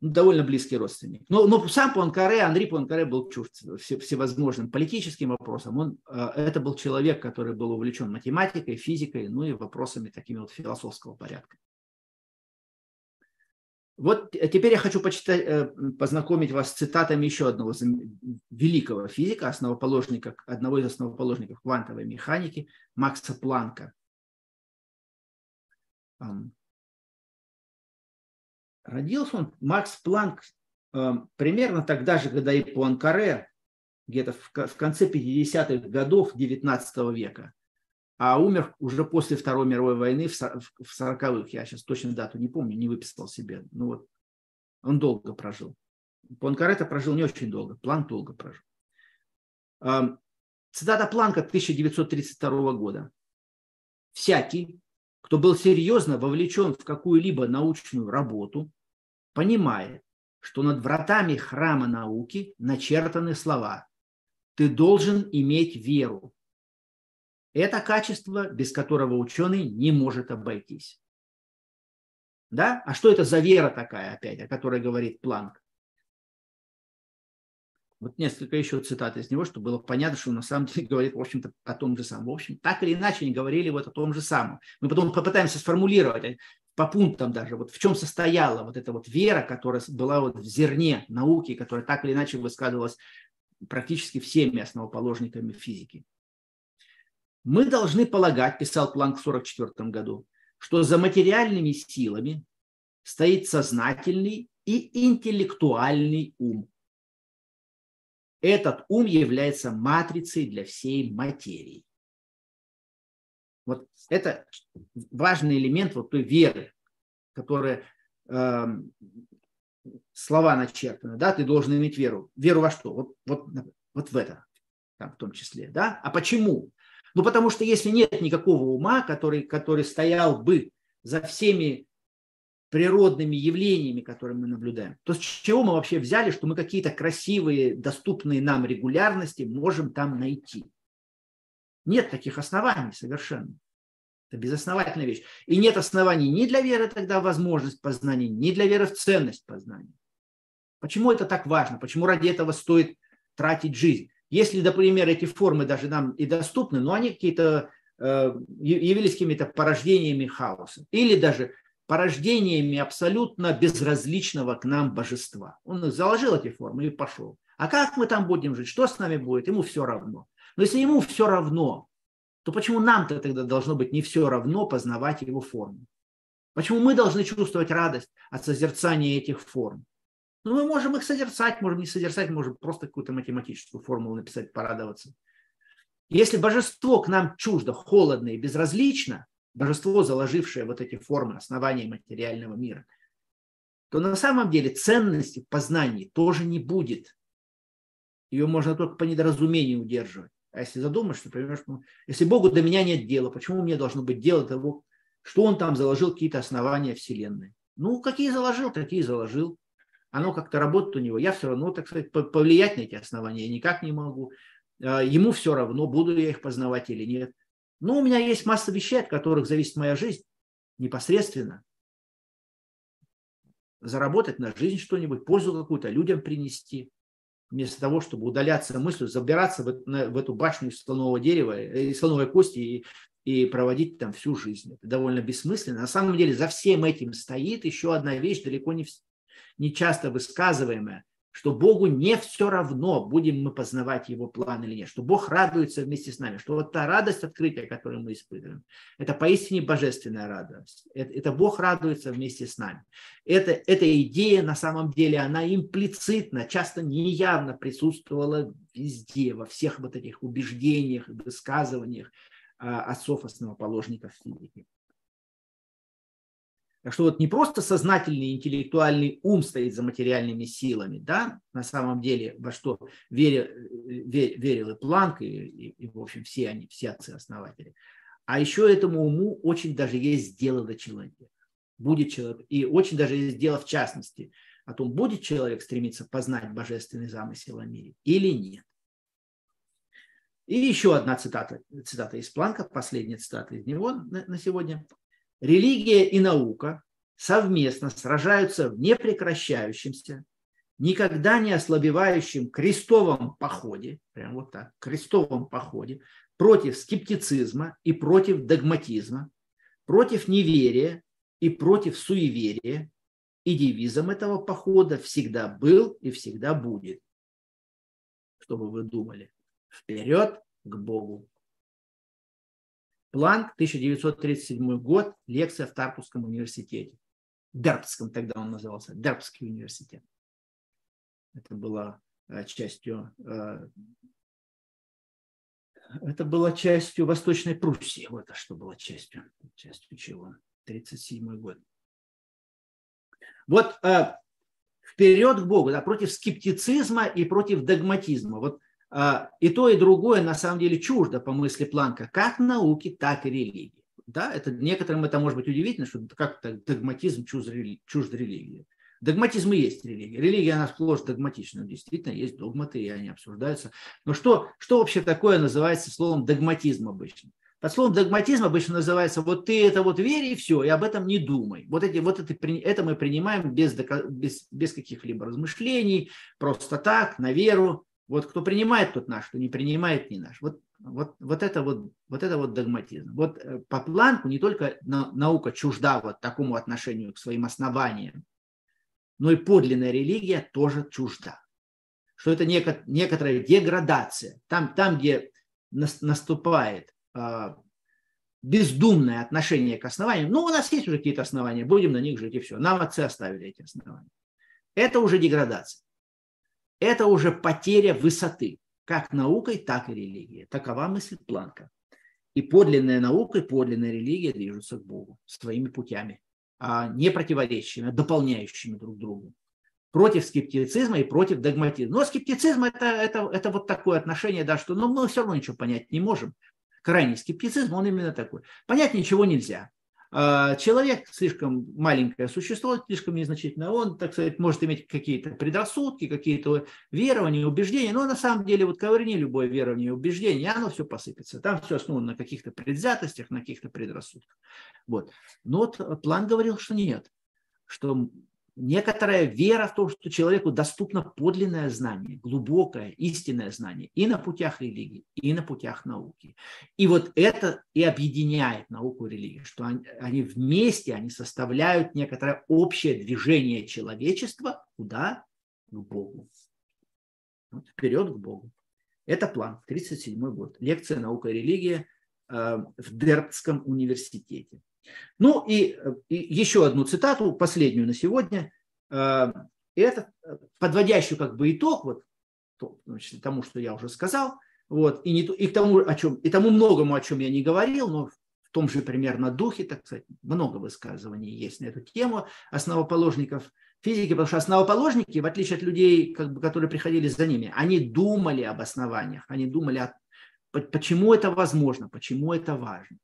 Ну, довольно близкий родственник. Но, но сам Пуанкаре, Анри Пуанкаре был чужд всевозможным политическим вопросам. Он, э, это был человек, который был увлечен математикой, физикой, ну и вопросами такими вот философского порядка. Вот теперь я хочу почитать, э, познакомить вас с цитатами еще одного великого физика, основоположника, одного из основоположников квантовой механики, Макса Планка. Родился он, Макс Планк, примерно тогда же, когда и Пуанкаре, где-то в конце 50-х годов 19 века а умер уже после Второй мировой войны в 40-х. Я сейчас точно дату не помню, не выписал себе. Ну вот, он долго прожил. Пуанкаретто прожил не очень долго, Планк долго прожил. Цитата Планка 1932 года. «Всякий, кто был серьезно вовлечен в какую-либо научную работу, понимает, что над вратами храма науки начертаны слова «Ты должен иметь веру, Это качество, без которого ученый не может обойтись. Да? А что это за вера такая опять, о которой говорит Планк? Вот несколько еще цитат из него, чтобы было понятно, что он на самом деле <laughs> говорит, в общем-то, о том же самом. В общем, так или иначе, они говорили вот о том же самом. Мы потом попытаемся сформулировать по пунктам даже, вот в чем состояла вот эта вот вера, которая была вот в зерне науки, которая так или иначе высказывалась практически всеми основоположниками физики. Мы должны полагать, писал Планк в 1944 году, что за материальными силами стоит сознательный и интеллектуальный ум. Этот ум является матрицей для всей материи. Вот это важный элемент вот той веры, которая э, слова начертаны, да, ты должен иметь веру. Веру во что? Вот, вот, вот в это, там, в том числе, да. А почему? Ну, потому что если нет никакого ума, который, который стоял бы за всеми природными явлениями, которые мы наблюдаем, то с чего мы вообще взяли, что мы какие-то красивые, доступные нам регулярности можем там найти? Нет таких оснований совершенно. Это безосновательная вещь. И нет оснований ни для веры тогда в возможность познания, ни для веры в ценность познания. Почему это так важно? Почему ради этого стоит тратить жизнь? Если, например, эти формы даже нам и доступны, но они какие-то э, явились какими-то порождениями хаоса или даже порождениями абсолютно безразличного к нам божества. Он заложил эти формы и пошел. А как мы там будем жить, что с нами будет, ему все равно. Но если ему все равно, то почему нам-то тогда должно быть не все равно познавать его форму? Почему мы должны чувствовать радость от созерцания этих форм? Ну, мы можем их созерцать, можем не созерцать, можем просто какую-то математическую формулу написать, порадоваться. Если божество к нам чуждо, холодно и безразлично, божество, заложившее вот эти формы основания материального мира, то на самом деле ценности в познании тоже не будет. Ее можно только по недоразумению удерживать. А если задумаешься, понимаешь, ну, если Богу до меня нет дела, почему мне должно быть дело того, что Он там заложил какие-то основания Вселенной? Ну, какие заложил, такие заложил оно как-то работает у него. Я все равно, так сказать, повлиять на эти основания никак не могу. А, ему все равно, буду я их познавать или нет. Но у меня есть масса вещей, от которых зависит моя жизнь непосредственно. Заработать на жизнь что-нибудь, пользу какую-то людям принести. Вместо того, чтобы удаляться мыслью, забираться в, в эту башню из слонового дерева, э, из слоновой кости и, и проводить там всю жизнь. Это довольно бессмысленно. На самом деле за всем этим стоит еще одна вещь, далеко не, нечасто высказываемое, что Богу не все равно, будем мы познавать Его план или нет, что Бог радуется вместе с нами, что вот та радость открытия, которую мы испытываем, это поистине божественная радость. Это, это Бог радуется вместе с нами. Это, эта идея на самом деле, она имплицитно, часто неявно присутствовала везде, во всех вот этих убеждениях, высказываниях а, отцов-основоположников физики. Что вот не просто сознательный интеллектуальный ум стоит за материальными силами, да, на самом деле, во что верил, верил и Планк, и, и, и, в общем, все они, все отцы-основатели. А еще этому уму очень даже есть дело до человека. Будет человек, и очень даже есть дело в частности о том, будет человек стремиться познать божественный замысел о мире или нет. И еще одна цитата, цитата из Планка, последняя цитата из него на, на сегодня. Религия и наука совместно сражаются в непрекращающемся, никогда не ослабевающем крестовом походе, прям вот так, крестовом походе, против скептицизма и против догматизма, против неверия и против суеверия, и девизом этого похода всегда был и всегда будет. Чтобы вы думали, вперед к Богу. Планк, 1937 год, лекция в Тарпусском университете. Дербском тогда он назывался, Дербский университет. Это была э, частью, э, это была частью Восточной Пруссии. Вот что было частью, частью чего? 37 год. Вот э, вперед к Богу, да, против скептицизма и против догматизма. Вот и то, и другое на самом деле чуждо по мысли Планка, как науки, так и религии. Да, это некоторым это может быть удивительно, что как-то догматизм чужд, религии. Догматизм и есть религия. Религия, она сплошь догматична. Действительно, есть догматы, и они обсуждаются. Но что, что вообще такое называется словом догматизм обычно? Под словом догматизм обычно называется вот ты это вот верь и все, и об этом не думай. Вот, эти, вот это, это мы принимаем без, без, без каких-либо размышлений, просто так, на веру. Вот кто принимает, тот наш, кто не принимает, не наш. Вот, вот, вот, это, вот, вот это вот догматизм. Вот э, по планку не только наука чужда вот такому отношению к своим основаниям, но и подлинная религия тоже чужда. Что это некоторая деградация. Там, там где наступает а, бездумное отношение к основаниям, ну, у нас есть уже какие-то основания, будем на них жить и все. Нам отцы оставили эти основания. Это уже деградация. Это уже потеря высоты, как наукой, так и религией. Такова мысль Планка. И подлинная наука и подлинная религия движутся к Богу своими путями, а не противоречащими, а дополняющими друг друга против скептицизма и против догматизма. Но скептицизм это, это, это вот такое отношение, да, что ну, мы все равно ничего понять не можем. Крайний скептицизм, он именно такой. Понять ничего нельзя. А, человек слишком маленькое существо, слишком незначительное, он, так сказать, может иметь какие-то предрассудки, какие-то верования, убеждения, но на самом деле вот ковырни любое верование и убеждение, оно все посыпется. Там все основано на каких-то предвзятостях, на каких-то предрассудках. Вот. Но вот план говорил, что нет, что некоторая вера в то, что человеку доступно подлинное знание, глубокое, истинное знание и на путях религии, и на путях науки. И вот это и объединяет науку и религию, что они, они вместе, они составляют некоторое общее движение человечества куда? К Богу. Вот, вперед к Богу. Это план, 37 год. Лекция «Наука и религия» э, в Дербтском университете. Ну и, и еще одну цитату, последнюю на сегодня. Э, это подводящую как бы итог вот, значит, тому, что я уже сказал, вот, и, не, и, к тому, о чем, и тому многому, о чем я не говорил, но в том же примерно духе, так сказать, много высказываний есть на эту тему основоположников физики, потому что основоположники, в отличие от людей, как бы, которые приходили за ними, они думали об основаниях, они думали, о, почему это возможно, почему это важно.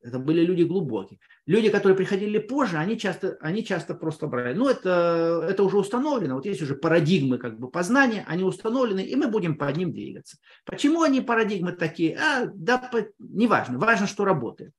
Это были люди глубокие. Люди, которые приходили позже, они часто, они часто просто брали. Ну, это, это уже установлено. Вот есть уже парадигмы как бы познания, они установлены, и мы будем по ним двигаться. Почему они парадигмы такие? А, да, по, неважно. Важно, что работает.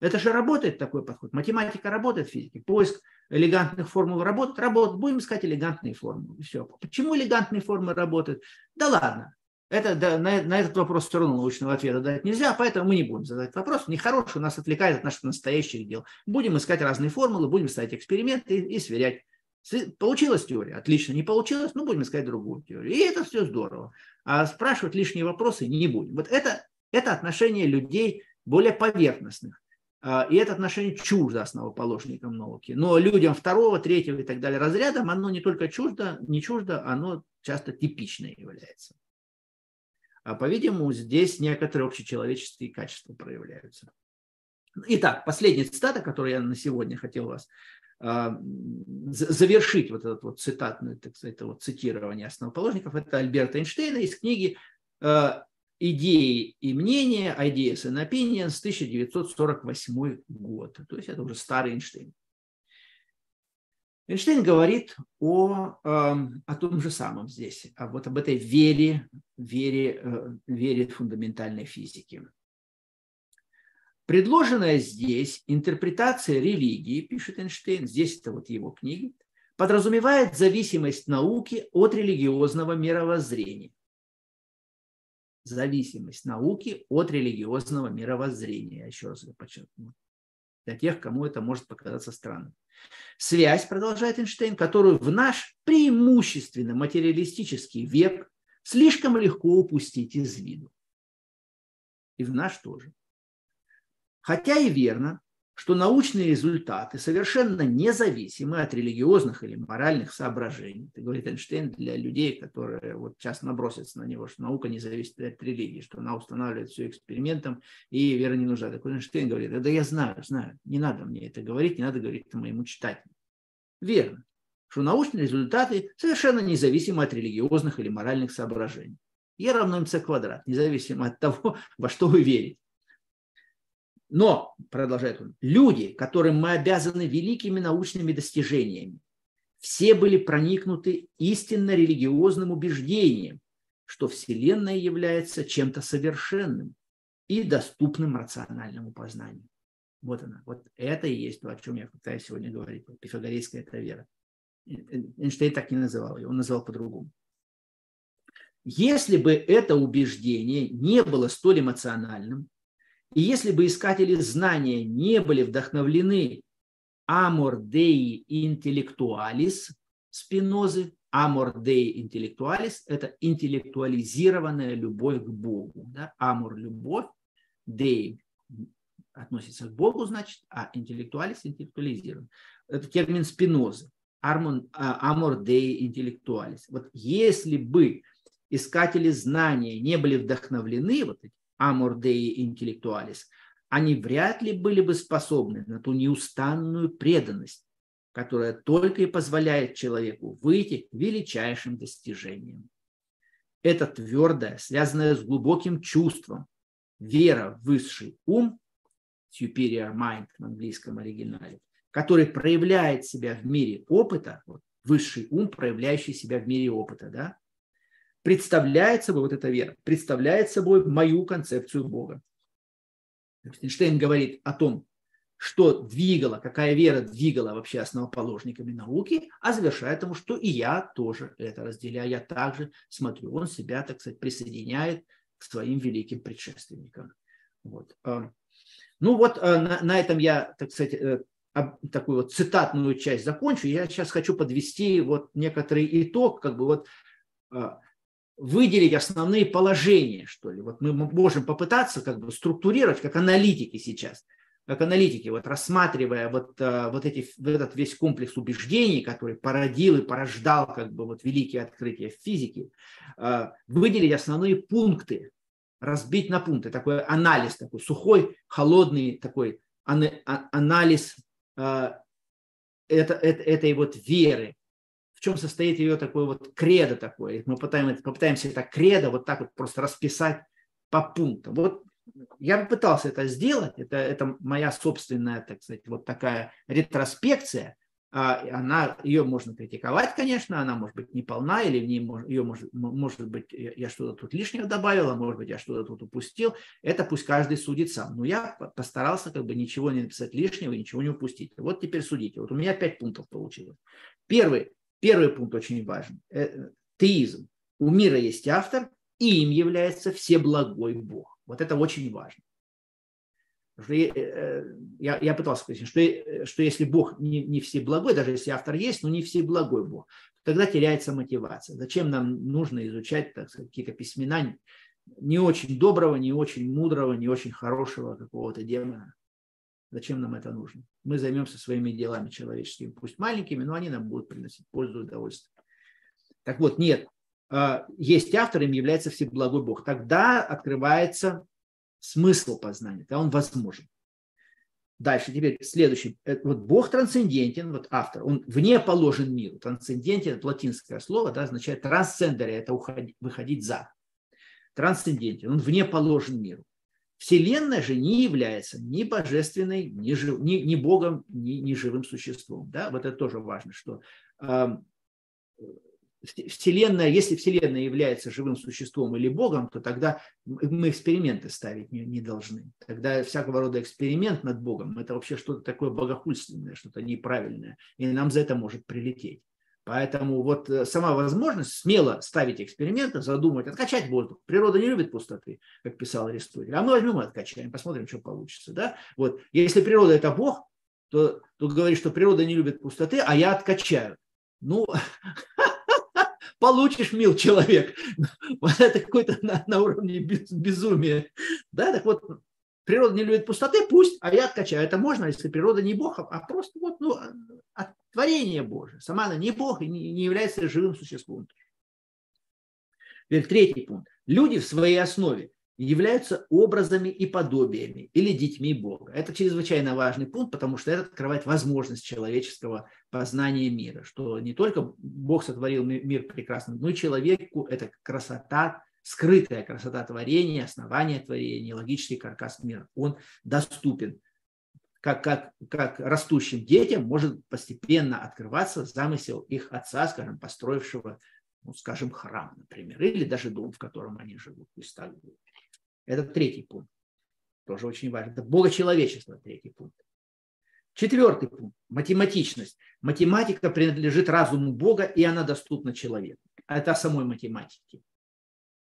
Это же работает такой подход. Математика работает в физике. Поиск элегантных формул работает. Работает. Будем искать элегантные формулы. Все. Почему элегантные формы работают? Да ладно. Это, да, на, на этот вопрос все равно научного ответа дать нельзя, поэтому мы не будем задать вопрос. Нехороший нас отвлекает от наших настоящих дел. Будем искать разные формулы, будем ставить эксперименты и, и сверять. Получилась теория? Отлично. Не получилось? Ну, будем искать другую теорию. И это все здорово. А спрашивать лишние вопросы не будем. Вот это, это отношение людей более поверхностных. А, и это отношение чуждо основоположникам науки. Но людям второго, третьего и так далее разрядом оно не только чуждо, не чуждо, оно часто типичное является. А, по-видимому, здесь некоторые общечеловеческие качества проявляются. Итак, последняя цитата, которую я на сегодня хотел вас а, завершить вот этот вот цитатное, так сказать, вот цитирование основоположников, это Альберта Эйнштейна из книги а, «Идеи и мнения», «Ideas and Opinions», 1948 год. То есть это уже старый Эйнштейн. Эйнштейн говорит о, эм, о том же самом здесь, а вот об этой вере, вере, э, вере фундаментальной физики. Предложенная здесь интерпретация религии, пишет Эйнштейн, здесь это вот его книги, подразумевает зависимость науки от религиозного мировоззрения. Зависимость науки от религиозного мировоззрения, еще раз подчеркну, для тех, кому это может показаться странным. Связь, продолжает Эйнштейн, которую в наш преимущественно материалистический век слишком легко упустить из виду. И в наш тоже. Хотя и верно, что научные результаты совершенно независимы от религиозных или моральных соображений. Это говорит Эйнштейн для людей, которые вот часто набросятся на него, что наука не зависит от религии, что она устанавливает все экспериментом, и вера не нужна. Так Эйнштейн говорит, да я знаю, знаю, не надо мне это говорить, не надо говорить это моему читателю. Верно, что научные результаты совершенно независимы от религиозных или моральных соображений. Е равно МЦ квадрат, независимо от того, <laughs> во что вы верите. Но, продолжает он, люди, которым мы обязаны великими научными достижениями, все были проникнуты истинно религиозным убеждением, что Вселенная является чем-то совершенным, и доступным рациональному познанию. Вот она. Вот это и есть то, о чем я пытаюсь сегодня говорить. Пифагорейская это вера. Эйнштейн так не называл ее, он называл по-другому. Если бы это убеждение не было столь эмоциональным, и если бы искатели знания не были вдохновлены amor dei intellectualis Спинозы, amor dei intellectualis – это интеллектуализированная любовь к Богу. Да? Amor – любовь, dei относится к Богу, значит, а интеллектуалис – интеллектуализирован. Это термин Спинозы. Amor dei intellectualis. Вот если бы искатели знания не были вдохновлены, вот эти amor dei intellectualis, они вряд ли были бы способны на ту неустанную преданность, которая только и позволяет человеку выйти к величайшим достижениям. Это твердое, связанное с глубоким чувством, вера в высший ум, superior mind в английском оригинале, который проявляет себя в мире опыта, вот, высший ум, проявляющий себя в мире опыта, да, представляет собой, вот эта вера, представляет собой мою концепцию Бога. Эйнштейн говорит о том, что двигало, какая вера двигала вообще основоположниками науки, а завершает тому, что и я тоже это разделяю, я также смотрю, он себя, так сказать, присоединяет к своим великим предшественникам. Вот. А, ну вот а, на, на этом я, так сказать, э, такую вот цитатную часть закончу. Я сейчас хочу подвести вот некоторый итог, как бы вот а, выделить основные положения, что ли. Вот мы можем попытаться как бы структурировать, как аналитики сейчас, как аналитики, вот рассматривая вот, а, вот, эти, вот этот весь комплекс убеждений, который породил и порождал как бы вот великие открытия в физике, а, выделить основные пункты, разбить на пункты, такой анализ, такой сухой, холодный такой а, анализ это, этой вот веры, чем состоит ее такой вот кредо такое. Мы пытаемся, попытаемся это кредо вот так вот просто расписать по пунктам. Вот я попытался это сделать, это, это моя собственная, так сказать, вот такая ретроспекция, а, она, ее можно критиковать, конечно, она может быть неполна, или в ней ее может, может быть, я что-то тут лишнего добавил, а может быть, я что-то тут упустил. Это пусть каждый судит сам. Но я постарался как бы ничего не написать лишнего, ничего не упустить. Вот теперь судите. Вот у меня пять пунктов получилось. Первый. Первый пункт очень важен. Э, теизм. У мира есть автор, и им является всеблагой Бог. Вот это очень важно. Э, я, я пытался пояснить, что, э, что если Бог не, не всеблагой, даже если автор есть, но не всеблагой Бог, тогда теряется мотивация. Зачем нам нужно изучать так сказать, какие-то письмена не очень доброго, не очень мудрого, не очень хорошего какого-то демона? Зачем нам это нужно? Мы займемся своими делами человеческими, пусть маленькими, но они нам будут приносить пользу и удовольствие. Так вот, нет, а, есть автор, им является Всеблагой Бог. Тогда открывается смысл познания, тогда он возможен. Дальше, теперь следующий. Э, вот Бог трансцендентен, вот автор, он вне положен миру. Трансцендентен, это латинское слово, да, означает трансцендере, это уходить, выходить за. Трансцендентен, он вне положен миру. Вселенная же не является ни божественной, ни, жив, ни, ни Богом, ни, ни живым существом. Да? Вот это тоже важно, что э, Вселенная, если Вселенная является живым существом или Богом, то тогда мы эксперименты ставить не, не должны. Тогда всякого рода эксперимент над Богом – это вообще что-то такое богохульственное, что-то неправильное, и нам за это может прилететь. Поэтому вот э, сама возможность смело ставить эксперименты, задумать, откачать воздух. Природа не любит пустоты, как писал Аристотель. А мы возьмем и откачаем, посмотрим, что получится. Да? Вот. Если природа – это Бог, то тут говорит, что природа не любит пустоты, а я откачаю. Ну, <laughs> получишь, мил человек. <laughs> Вот это какой-то на, на уровне безумия. Да, так вот, природа не любит пустоты, пусть, а я откачаю. Это можно, если природа не Бог, а просто вот, ну, творение Божие. Сама она не Бог и не является живым существом. Теперь третий пункт. Люди в своей основе являются образами и подобиями или детьми Бога. Это чрезвычайно важный пункт, потому что это открывает возможность человеческого познания мира, что не только Бог сотворил мир прекрасным, но и человеку это красота, скрытая красота творения, основание творения, логический каркас мира, он доступен как, как, как растущим детям может постепенно открываться замысел их отца, скажем, построившего, ну, скажем, храм, например, или даже дом, в котором они живут. Пусть так будет. Это третий пункт. тоже очень важно. Это богочеловечество, третий пункт. Четвертый пункт – математичность. Математика принадлежит разуму Бога, и она доступна человеку. Это о самой математике.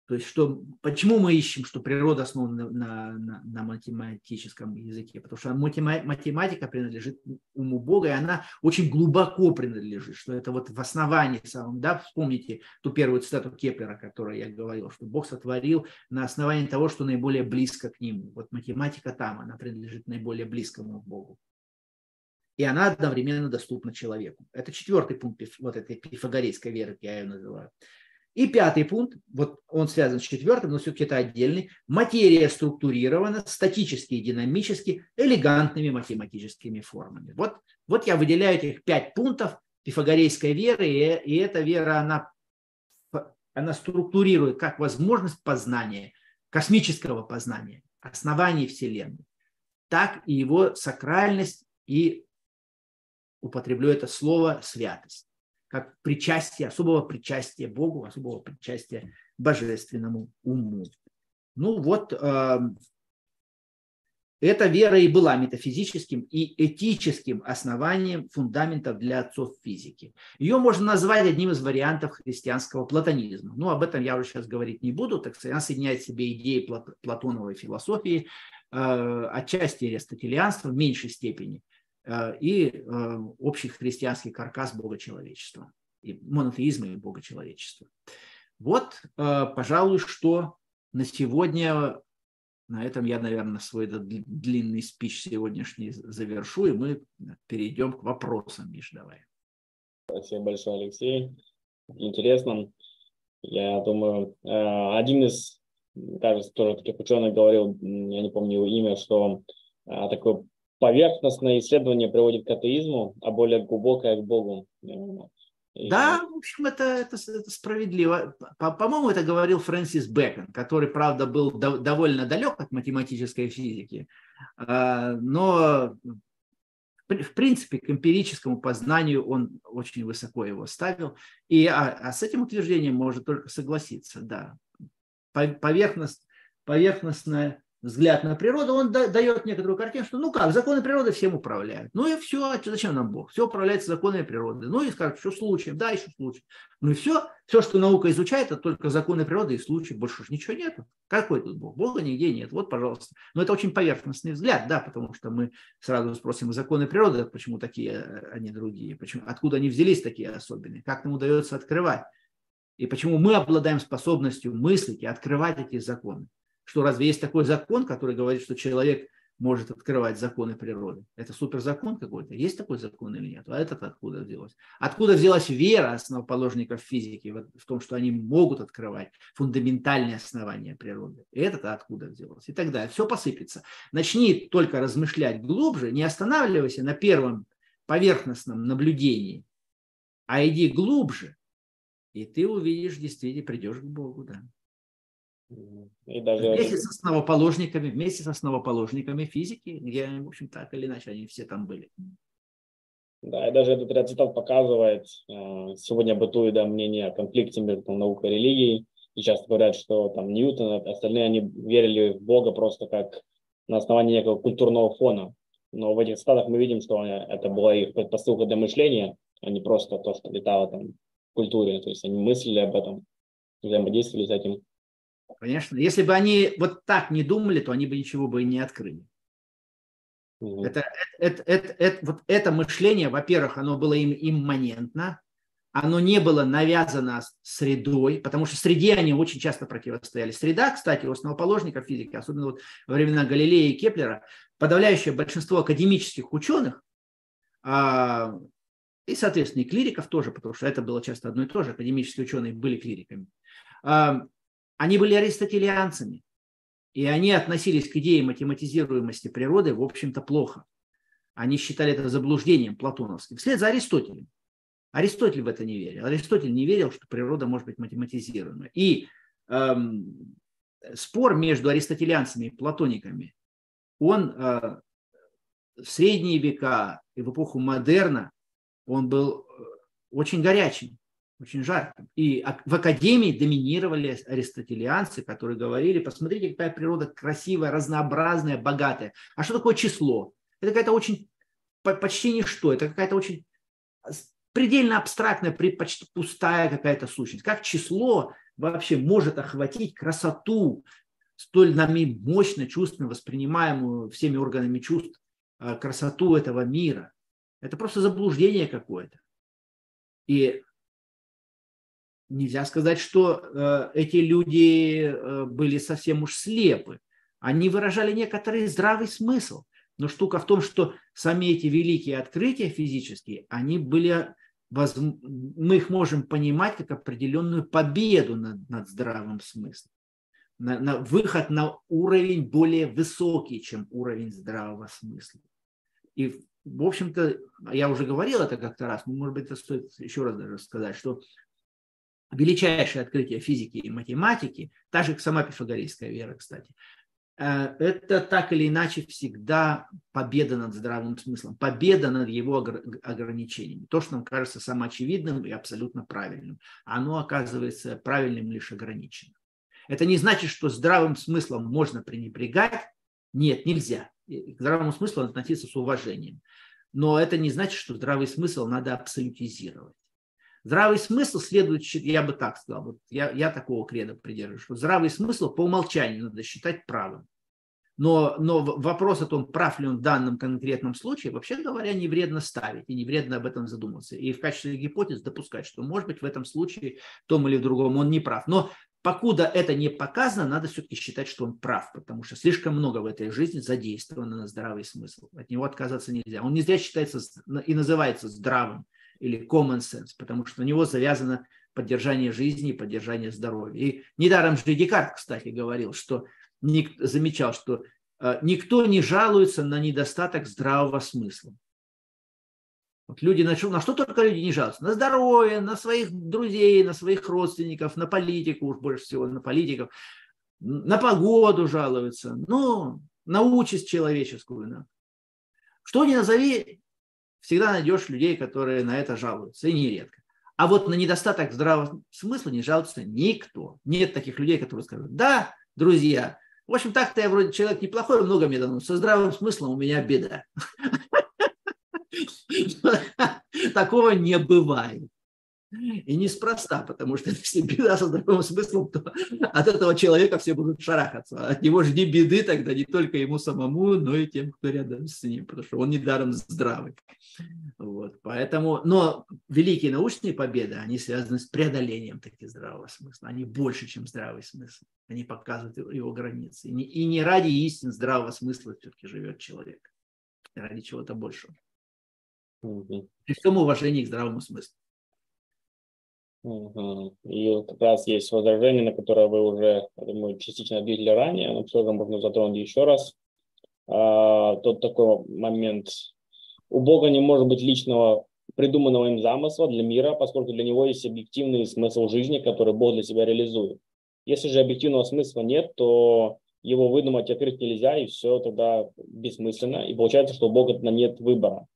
То есть, что, почему мы ищем, что природа основана на, на, на математическом языке? Потому что математика принадлежит уму Бога, и она очень глубоко принадлежит, что это вот в основании самом, да, вспомните ту первую цитату Кеплера, о которой я говорил, что Бог сотворил на основании того, что наиболее близко к нему. Вот математика там, она принадлежит наиболее близкому Богу. И она одновременно доступна человеку. Это четвертый пункт вот этой пифагорейской веры, я ее называю. И пятый пункт, вот он связан с четвертым, но все-таки это отдельный. Материя структурирована статически и динамически элегантными математическими формами. Вот, вот я выделяю этих пять пунктов пифагорейской веры, и, и эта вера, она, она структурирует как возможность познания, космического познания, оснований Вселенной, так и его сакральность и употреблю это слово святость как причастие, особого причастия Богу, особого причастия божественному уму. Ну вот, э, эта вера и была метафизическим и этическим основанием фундаментов для отцов физики. Ее можно назвать одним из вариантов христианского платонизма. Но об этом я уже сейчас говорить не буду, так сказать, она соединяет в себе идеи платоновой философии, э, отчасти аристотелианства в меньшей степени – и э, общий христианский каркас богочеловечества, и монотеизма и богочеловечества. Вот, э, пожалуй, что на сегодня, на этом я, наверное, свой длинный спич сегодняшний завершу, и мы перейдем к вопросам, Миш, давай. Спасибо большое, Алексей. Интересно. Я думаю, один из, кажется, тоже таких ученых говорил, я не помню его имя, что такой поверхностное исследование приводит к атеизму, а более глубокое к Богу. Да, в общем, это, это, это справедливо. По-моему, это говорил Фрэнсис Бэкон, который, правда, был до, довольно далек от математической физики, а, но в принципе к эмпирическому познанию он очень высоко его ставил. И, а, а с этим утверждением можно только согласиться, да. Поверхность, поверхностное взгляд на природу, он дает некоторую картину, что ну как, законы природы всем управляют. Ну и все, а зачем нам Бог? Все управляется законами природы. Ну и скажут, что случаем, да, еще случай. Ну и все, все, что наука изучает, это только законы природы и случаи, больше уж ничего нету. Какой тут Бог? Бога нигде нет, вот, пожалуйста. Но это очень поверхностный взгляд, да, потому что мы сразу спросим, законы природы, почему такие, а не другие, почему, откуда они взялись такие особенные, как нам удается открывать. И почему мы обладаем способностью мыслить и открывать эти законы что разве есть такой закон, который говорит, что человек может открывать законы природы? Это суперзакон какой-то? Есть такой закон или нет? А этот откуда взялось? Откуда взялась вера основоположников физики в том, что они могут открывать фундаментальные основания природы? Это откуда взялось? И так далее. Все посыпется. Начни только размышлять глубже, не останавливайся на первом поверхностном наблюдении, а иди глубже, и ты увидишь, действительно придешь к Богу, да. И даже... Вместе с основоположниками, вместе с основоположниками физики, где, в общем, так или иначе, они все там были. Да, и даже этот ряд цитат показывает, э, сегодня бытует да, мнение о конфликте между наукой и религией, и часто говорят, что там Ньютон, остальные, они верили в Бога просто как на основании некого культурного фона. Но в этих цитатах мы видим, что это была их предпосылка для мышления, а не просто то, что летало там в культуре. То есть они мыслили об этом, взаимодействовали с этим. Конечно. Если бы они вот так не думали, то они бы ничего бы и не открыли. Угу. Это, это, это, это, вот это мышление, во-первых, оно было им имманентно, оно не было навязано средой, потому что среде они очень часто противостояли. Среда, кстати, у основоположников физики, особенно вот во времена Галилея и Кеплера, подавляющее большинство академических ученых, а, и, соответственно, и клириков тоже, потому что это было часто одно и то же, академические ученые были клириками, а, они были аристотелианцами, и они относились к идее математизируемости природы, в общем-то, плохо. Они считали это заблуждением платоновским. Вслед за Аристотелем. Аристотель в это не верил. Аристотель не верил, что природа может быть математизируема. И эм, спор между аристотелианцами и платониками, он э, в средние века и в эпоху модерна, он был э, очень горячим. Очень жарким. И в академии доминировали аристотелианцы, которые говорили, посмотрите, какая природа красивая, разнообразная, богатая. А что такое число? Это какая-то очень, почти ничто, это какая-то очень предельно абстрактная, почти пустая какая-то сущность. Как число вообще может охватить красоту, столь нами мощно, чувственно воспринимаемую всеми органами чувств, э, красоту этого мира. Это просто заблуждение какое-то. И нельзя сказать, что э, эти люди э, были совсем уж слепы. Они выражали некоторый здравый смысл. Но штука в том, что сами эти великие открытия физические, они были, мы их можем понимать как определенную победу над, над здравым смыслом. На, на выход на уровень более высокий, чем уровень здравого смысла. И, в общем-то, я уже говорил это как-то раз, но, может быть, это стоит еще раз даже сказать, что величайшее открытие физики и математики, та же сама пифагорейская вера, кстати, Э, это так или иначе всегда победа над здравым смыслом, победа над его ограничениями. То, что нам кажется самоочевидным и абсолютно правильным, оно оказывается правильным лишь ограниченным. Это не значит, что здравым смыслом можно пренебрегать. Нет, нельзя. К здравому смыслу относиться с уважением. Но это не значит, что здравый смысл надо абсолютизировать. Здравый смысл следует, я бы так сказал, вот я, я такого креда придерживаюсь, что здравый смысл по умолчанию надо считать правым. Но, но вопрос о том, прав ли он в данном конкретном случае, вообще говоря, не вредно ставить и не вредно об этом задуматься. И в качестве гипотез допускать, что, может быть, в этом случае, в том или в другом, он не прав. Но покуда это не показано, надо все-таки считать, что он прав, потому что слишком много в этой жизни задействовано на здравый смысл. От него отказаться нельзя. Он не зря считается и называется здравым или common sense, потому что на него завязано поддержание жизни и поддержание здоровья. И недаром же Декарт, кстати, говорил, что замечал, что э, никто не жалуется на недостаток здравого смысла. Вот люди на что, на что только люди не жалуются? На здоровье, на своих друзей, на своих родственников, на политику, уж больше всего на политиков, на погоду жалуются, ну, на участь человеческую. Да. Что ни назови, всегда найдешь людей, которые на это жалуются, и нередко. А вот на недостаток здравого смысла не жалуется никто. Нет таких людей, которые скажут, да, друзья, в общем, так-то я вроде человек неплохой, много мне дано, со здравым смыслом у меня беда. <laughs> Такого не бывает. И неспроста, потому что если <laughs> беда со здравым смыслом, то от этого человека все будут шарахаться. От него жди беды тогда не только ему самому, но и тем, кто рядом с ним, потому что он недаром здравый. Вот, поэтому, но великие научные победы, они связаны с преодолением таких здравого смысла. Они больше, чем здравый смысл. Они показывают его границы. И не, и не ради истин здравого смысла все-таки живет человек. Ради чего-то большего. При всем уважении к здравому смыслу. И как раз есть возражение, на которое вы уже, я думаю, частично ответили ранее, но все же можно затронуть еще раз. А, тот такой момент. У Бога не может быть личного придуманного им замысла для мира, поскольку для него есть объективный смысл жизни, который Бог для себя реализует. Если же объективного смысла нет, то его выдумать и открыть нельзя, и все тогда бессмысленно. И получается, что у Бога нет выбора.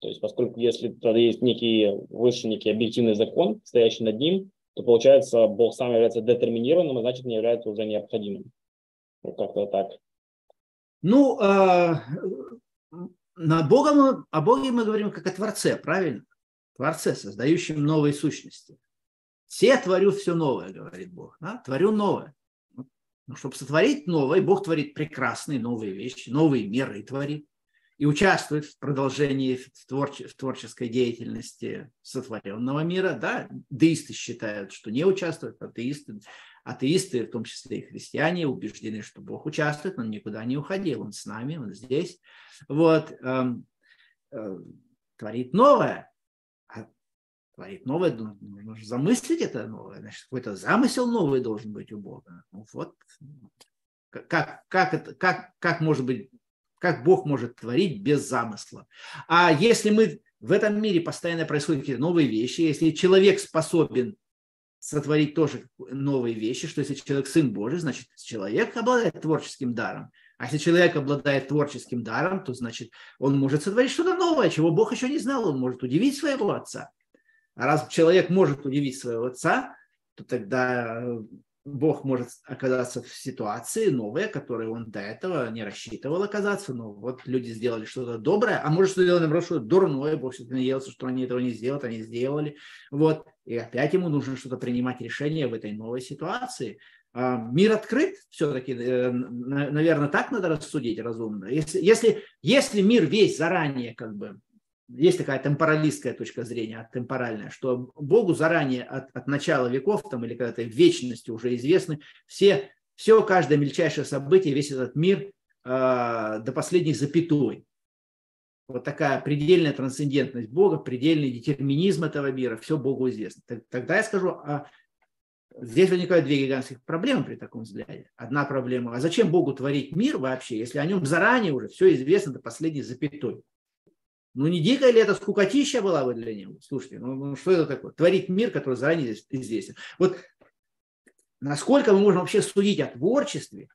То есть, поскольку если есть некий высший, некий объективный закон, стоящий над ним, то получается, Бог сам является детерминированным, а значит, не является уже необходимым. Вот как-то так. Ну, а, на Бога мы, о Боге мы говорим как о Творце, правильно? Творце, создающем новые сущности. Все творю все новое, говорит Бог. Да? Творю новое. Ну, чтобы сотворить новое, Бог творит прекрасные новые вещи, новые меры творит и участвует в продолжении в, творче, в творческой деятельности сотворенного мира. Да, деисты считают, что не участвуют, атеисты, атеисты, в том числе и христиане, убеждены, что Бог участвует, он никуда не уходил, он с нами, он здесь. Вот, эм, э, творит новое, а творит новое, ну, нужно замыслить это новое, значит, какой-то замысел новый должен быть у Бога. Ну, вот, как, как, это, как, как может быть как Бог может творить без замысла? А если мы в этом мире постоянно происходят какие-то новые вещи, если человек способен сотворить тоже новые вещи, что если человек сын Божий, значит человек обладает творческим даром. А если человек обладает творческим даром, то значит он может сотворить что-то новое, чего Бог еще не знал, он может удивить своего отца. А раз человек может удивить своего отца, то тогда э, Бог может оказаться в ситуации новой, которой он до этого не рассчитывал оказаться. Но вот люди сделали что-то доброе, а может, сделали, наоборот, что-то дурное. Бог все-таки надеялся, что они этого не сделают, они сделали. Вот. И опять ему нужно что-то принимать решение в этой новой ситуации. А, мир открыт, все-таки, э, наверное, так надо рассудить разумно. Если, если, если мир весь заранее как бы есть такая темпоралистская точка зрения, темпоральная, что Богу заранее от, от начала веков там, или когда-то в вечности уже известны все, все, каждое мельчайшее событие, весь этот мир э, до последней запятой. Вот такая предельная трансцендентность Бога, предельный детерминизм этого мира, все Богу известно. Тогда я скажу, а здесь возникают две гигантских проблемы при таком взгляде. Одна проблема, а зачем Богу творить мир вообще, если о нем заранее уже все известно до последней запятой? Ну, не дикая ли это скукотища была бы для него? Слушайте, ну, ну что это такое? Творить мир, который заранее известен. Вот насколько мы можем вообще судить о творчестве,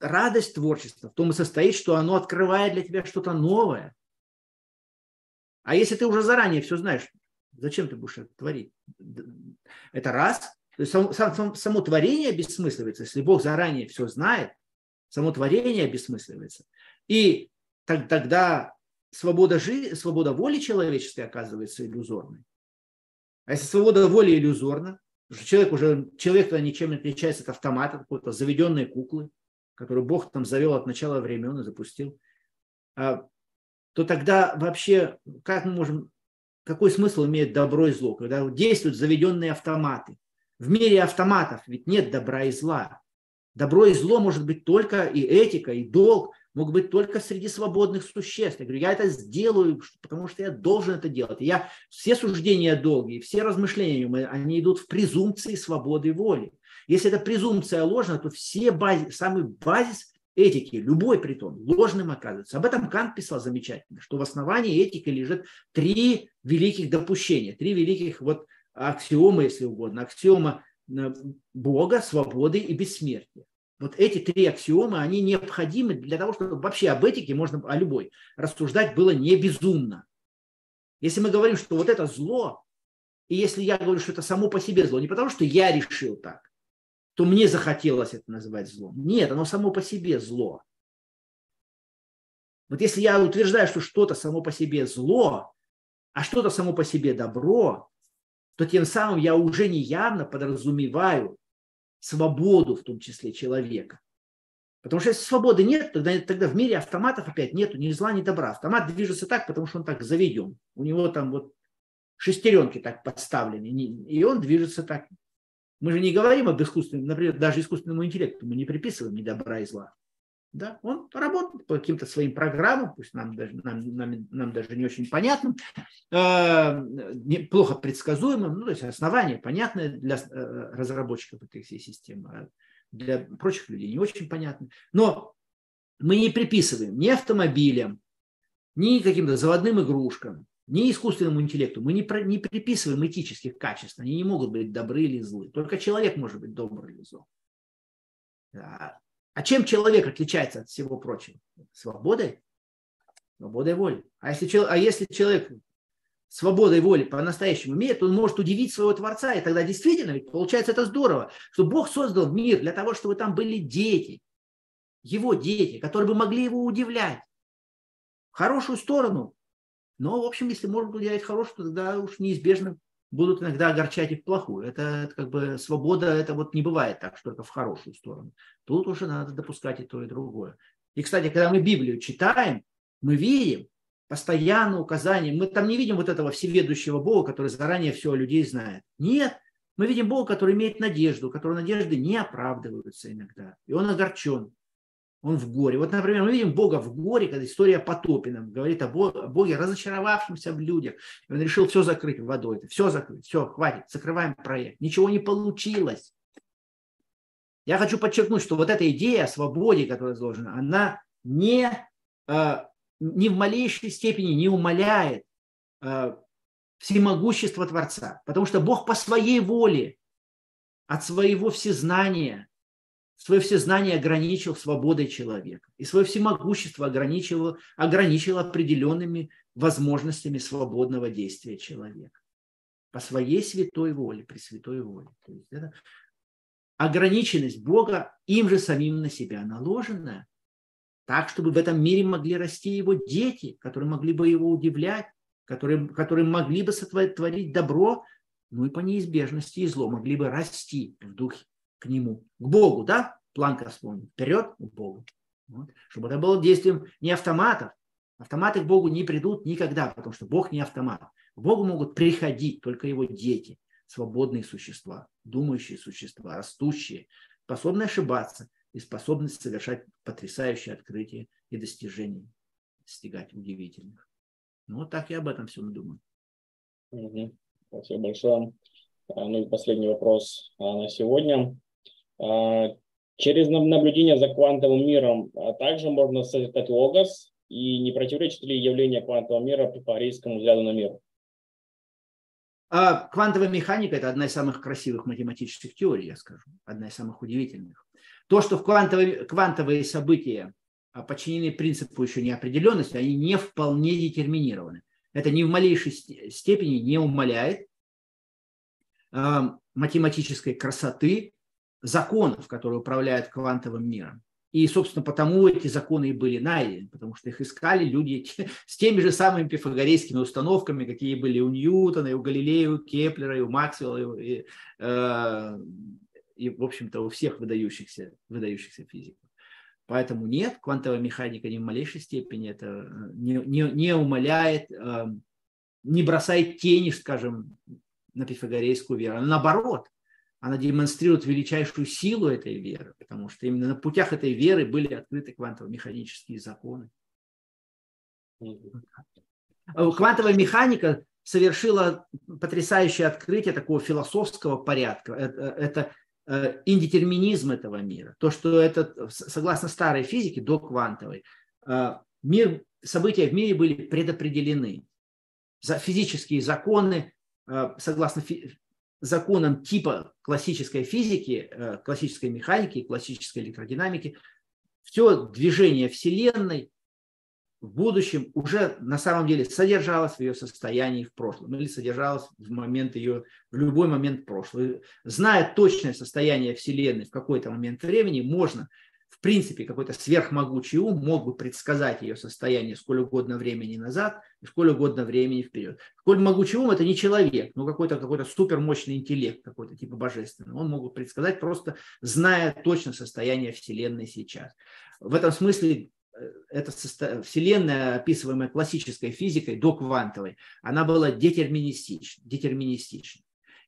радость творчества в том и состоит, что оно открывает для тебя что-то новое. А если ты уже заранее все знаешь, зачем ты будешь это творить? Это раз. То есть само, само, само творение бессмысливается. Если Бог заранее все знает, само творение бессмысливается. И так, тогда свобода, жи... свобода воли человеческой оказывается иллюзорной. А если свобода воли иллюзорна, что человек уже, человек тогда ничем не отличается от автомата, какой-то заведенной куклы, которую Бог там завел от начала времен и запустил, а, то тогда вообще как мы можем, какой смысл имеет добро и зло, когда действуют заведенные автоматы? В мире автоматов ведь нет добра и зла. Добро и зло может быть только и этика, и долг, могут быть только среди свободных существ. Я говорю, я это сделаю, потому что я должен это делать. Я, все суждения долгие, все размышления, они идут в презумпции свободы воли. Если эта презумпция ложна, то все базис, самый базис этики, любой притом, ложным оказывается. Об этом Кант писал замечательно, что в основании этики лежит три великих допущения, три великих вот аксиомы, если угодно. Аксиома э, Бога, свободы и бессмертия. Вот эти три аксиомы, они необходимы для того, чтобы вообще об этике можно, о любой, рассуждать было не безумно. Если мы говорим, что вот это зло, и если я говорю, что это само по себе зло, не потому что я решил так, то мне захотелось это называть злом. Нет, оно само по себе зло. Вот если я утверждаю, что что-то само по себе зло, а что-то само по себе добро, то тем самым я уже неявно подразумеваю свободу, в том числе человека. Потому что если свободы нет, тогда, тогда в мире автоматов опять нету ни зла, ни добра. Автомат движется так, потому что он так заведен. У него там вот шестеренки так подставлены, и он движется так. Мы же не говорим об искусственном, например, даже искусственному интеллекту мы не приписываем ни добра и зла. Да? Он работает по каким-то своим программам, пусть нам даже, нам, нам, нам даже не очень понятным, э, плохо предсказуемым, ну, то есть основания понятные для э, разработчиков этой всей системы, а для прочих людей не очень понятны. Но мы не приписываем ни автомобилям, ни каким-то заводным игрушкам, ни искусственному интеллекту. Мы не, про, не приписываем этических качеств. Они не могут быть добры или злы. Только человек может быть добрый или злой. А чем человек отличается от всего прочего? Свободой. Свободой воли. А если, а если человек свободой воли по-настоящему имеет, он может удивить своего Творца. И тогда действительно, ведь получается это здорово, что Бог создал мир для того, чтобы там были дети, его дети, которые бы могли его удивлять в хорошую сторону. Но, в общем, если можно удивлять хорошую, то тогда уж неизбежно будут иногда огорчать и в плохую. Это, как бы свобода, это вот не бывает так, что только в хорошую сторону. Тут уже надо допускать и то, и другое. И, кстати, когда мы Библию читаем, мы видим постоянно указания. Мы там не видим вот этого всеведущего Бога, который заранее все о людей знает. Нет, мы видим Бога, который имеет надежду, у которого надежды не оправдываются иногда. И он огорчен он в горе. Вот, например, мы видим Бога в горе, когда история потопина говорит о Боге, разочаровавшемся в людях. И он решил все закрыть водой. Все закрыть, все, хватит, закрываем проект. Ничего не получилось. Я хочу подчеркнуть, что вот эта идея о свободе, которая изложена, она не, э, ни в малейшей степени не умаляет э, всемогущество Творца. Потому что Бог по своей воле, от своего всезнания – свое всезнание ограничил свободой человека и свое всемогущество ограничил, ограничил определенными возможностями свободного действия человека. по своей святой воле, при святой воле. То есть это ограниченность Бога им же самим на себя наложенная, так, чтобы в этом мире могли расти его дети, которые могли бы его удивлять, которые, которые могли бы сотворить добро, ну и по неизбежности и зло могли бы расти в духе к нему, к Богу, да? Планка вспомнил. Вперед к Богу. Вот. Чтобы это было действием не автоматов. Автоматы к Богу не придут никогда, потому что Бог не автомат. К Богу могут приходить только его дети, свободные существа, думающие существа, растущие, способные ошибаться и способны совершать потрясающие открытия и достижения, достигать удивительных. Ну, вот так я об этом всем думаю. Угу. Спасибо большое. А, ну и последний вопрос а, на сегодня. А, через наблюдение за квантовым миром также можно созидать логос, и не противоречит ли явление квантового мира пифагорейскому взгляду на мир? А квантовая механика – это одна из самых красивых математических теорий, я скажу, одна из самых удивительных. То, что в квантовые, квантовые события подчинены принципу еще неопределенности, они не вполне детерминированы. Это ни в малейшей степени не умаляет математической красоты законов, которые управляют квантовым миром. И, собственно, потому эти законы и были найдены, потому что их искали люди <laughs> с теми же самыми пифагорейскими установками, какие были у Ньютона, и у Галилея, и у Кеплера, и у Максвелла, и, э, и в общем-то, у всех выдающихся, выдающихся физиков. Поэтому нет, квантовая механика ни в малейшей степени это э, не, не, не умаляет, э, не бросает тени, скажем, на пифагорейскую веру. Наоборот, она демонстрирует величайшую силу этой веры, потому что именно на путях этой веры были открыты квантово-механические законы. Квантовая механика совершила потрясающее открытие такого философского порядка. Это, это э, индетерминизм этого мира. То, что это, согласно старой физике, до квантовой, э, мир, события в мире были предопределены. За физические законы, э, согласно законам типа классической физики, э, классической механики, классической электродинамики, все движение Вселенной в будущем уже на самом деле содержалось в ее состоянии в прошлом или содержалось в момент ее, в любой момент прошлого. Зная точное состояние Вселенной в какой-то момент времени, можно принципе, какой-то сверхмогучий ум мог бы предсказать ее состояние сколь угодно времени назад и сколь угодно времени вперед. Сколь могучий ум – это не человек, но какой-то какой супермощный интеллект, какой-то типа божественный. Он мог бы предсказать, просто зная точно состояние Вселенной сейчас. В этом смысле э, эта Вселенная, описываемая классической физикой до квантовой, она была детерминистична. детерминистична.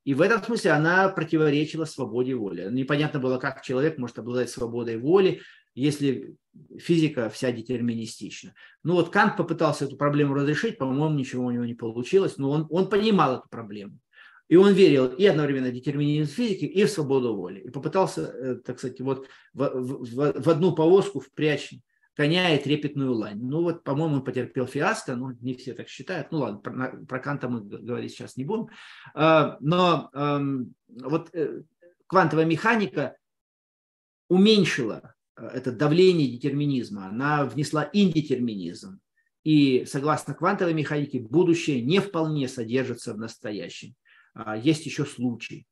И в этом смысле она противоречила свободе воли. Непонятно было, как человек может обладать свободой воли, если физика вся детерминистична. Ну вот Кант попытался эту проблему разрешить, по-моему, ничего у него не получилось, но он, он понимал эту проблему. И он верил и одновременно в детерминизм физики, и в свободу воли. И попытался, э, так сказать, вот в, в, в одну повозку впрячь коня и трепетную лань. Ну вот, по-моему, он потерпел фиаско, но не все так считают. Ну ладно, про, про Канта мы говорить сейчас не будем. А, но вот э, квантовая механика уменьшила э, это давление детерминизма, она внесла индетерминизм. И согласно квантовой механике, будущее не вполне содержится в настоящем. А, есть еще случаи.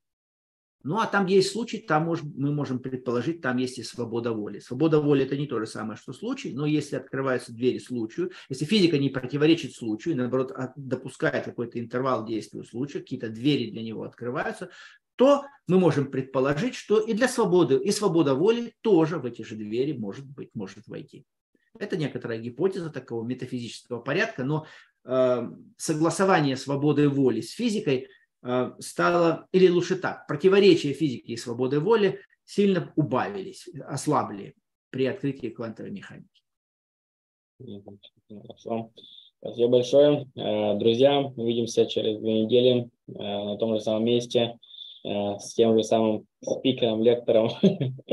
Ну, а там есть случай, там мож, мы можем предположить, там есть и свобода воли. Свобода воли – это не то же самое, что случай, но если открываются двери случаю, если физика не противоречит случаю, наоборот, допускает какой-то интервал действия случая, какие-то двери для него открываются, то мы можем предположить, что и для свободы, и свобода воли тоже в эти же двери может быть, может войти. Это некоторая гипотеза такого метафизического порядка, но э, согласование свободы воли с физикой – стало, или лучше так, противоречия физики и свободы воли сильно убавились, ослабли при открытии квантовой механики. Хорошо. Спасибо большое. Э, друзья, увидимся через две недели э, на том же самом месте с тем же самым спикером, лектором. <laughs>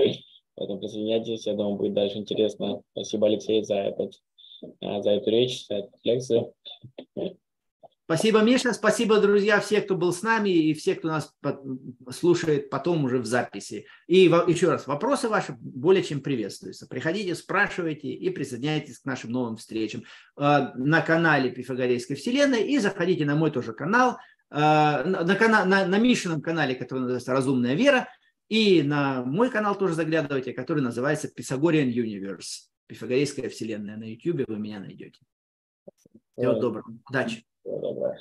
Поэтому присоединяйтесь, я думаю, будет дальше интересно. Спасибо, Алексей, за, этот, за эту речь, за эту лекцию. <laughs> Спасибо, Миша. Спасибо, друзья, все, кто был с нами и все, кто нас слушает потом уже в записи. И еще раз, вопросы ваши более чем приветствуются. Приходите, спрашивайте и присоединяйтесь к нашим новым встречам э, на канале Пифагорейской вселенной и заходите на мой тоже канал на, на, на, на Мишином канале, который называется «Разумная вера», и на мой канал тоже заглядывайте, который называется Pythagorean Universe. Пифагорейская вселенная на YouTube, вы меня найдете. Всего доброго. Удачи. Всего доброго.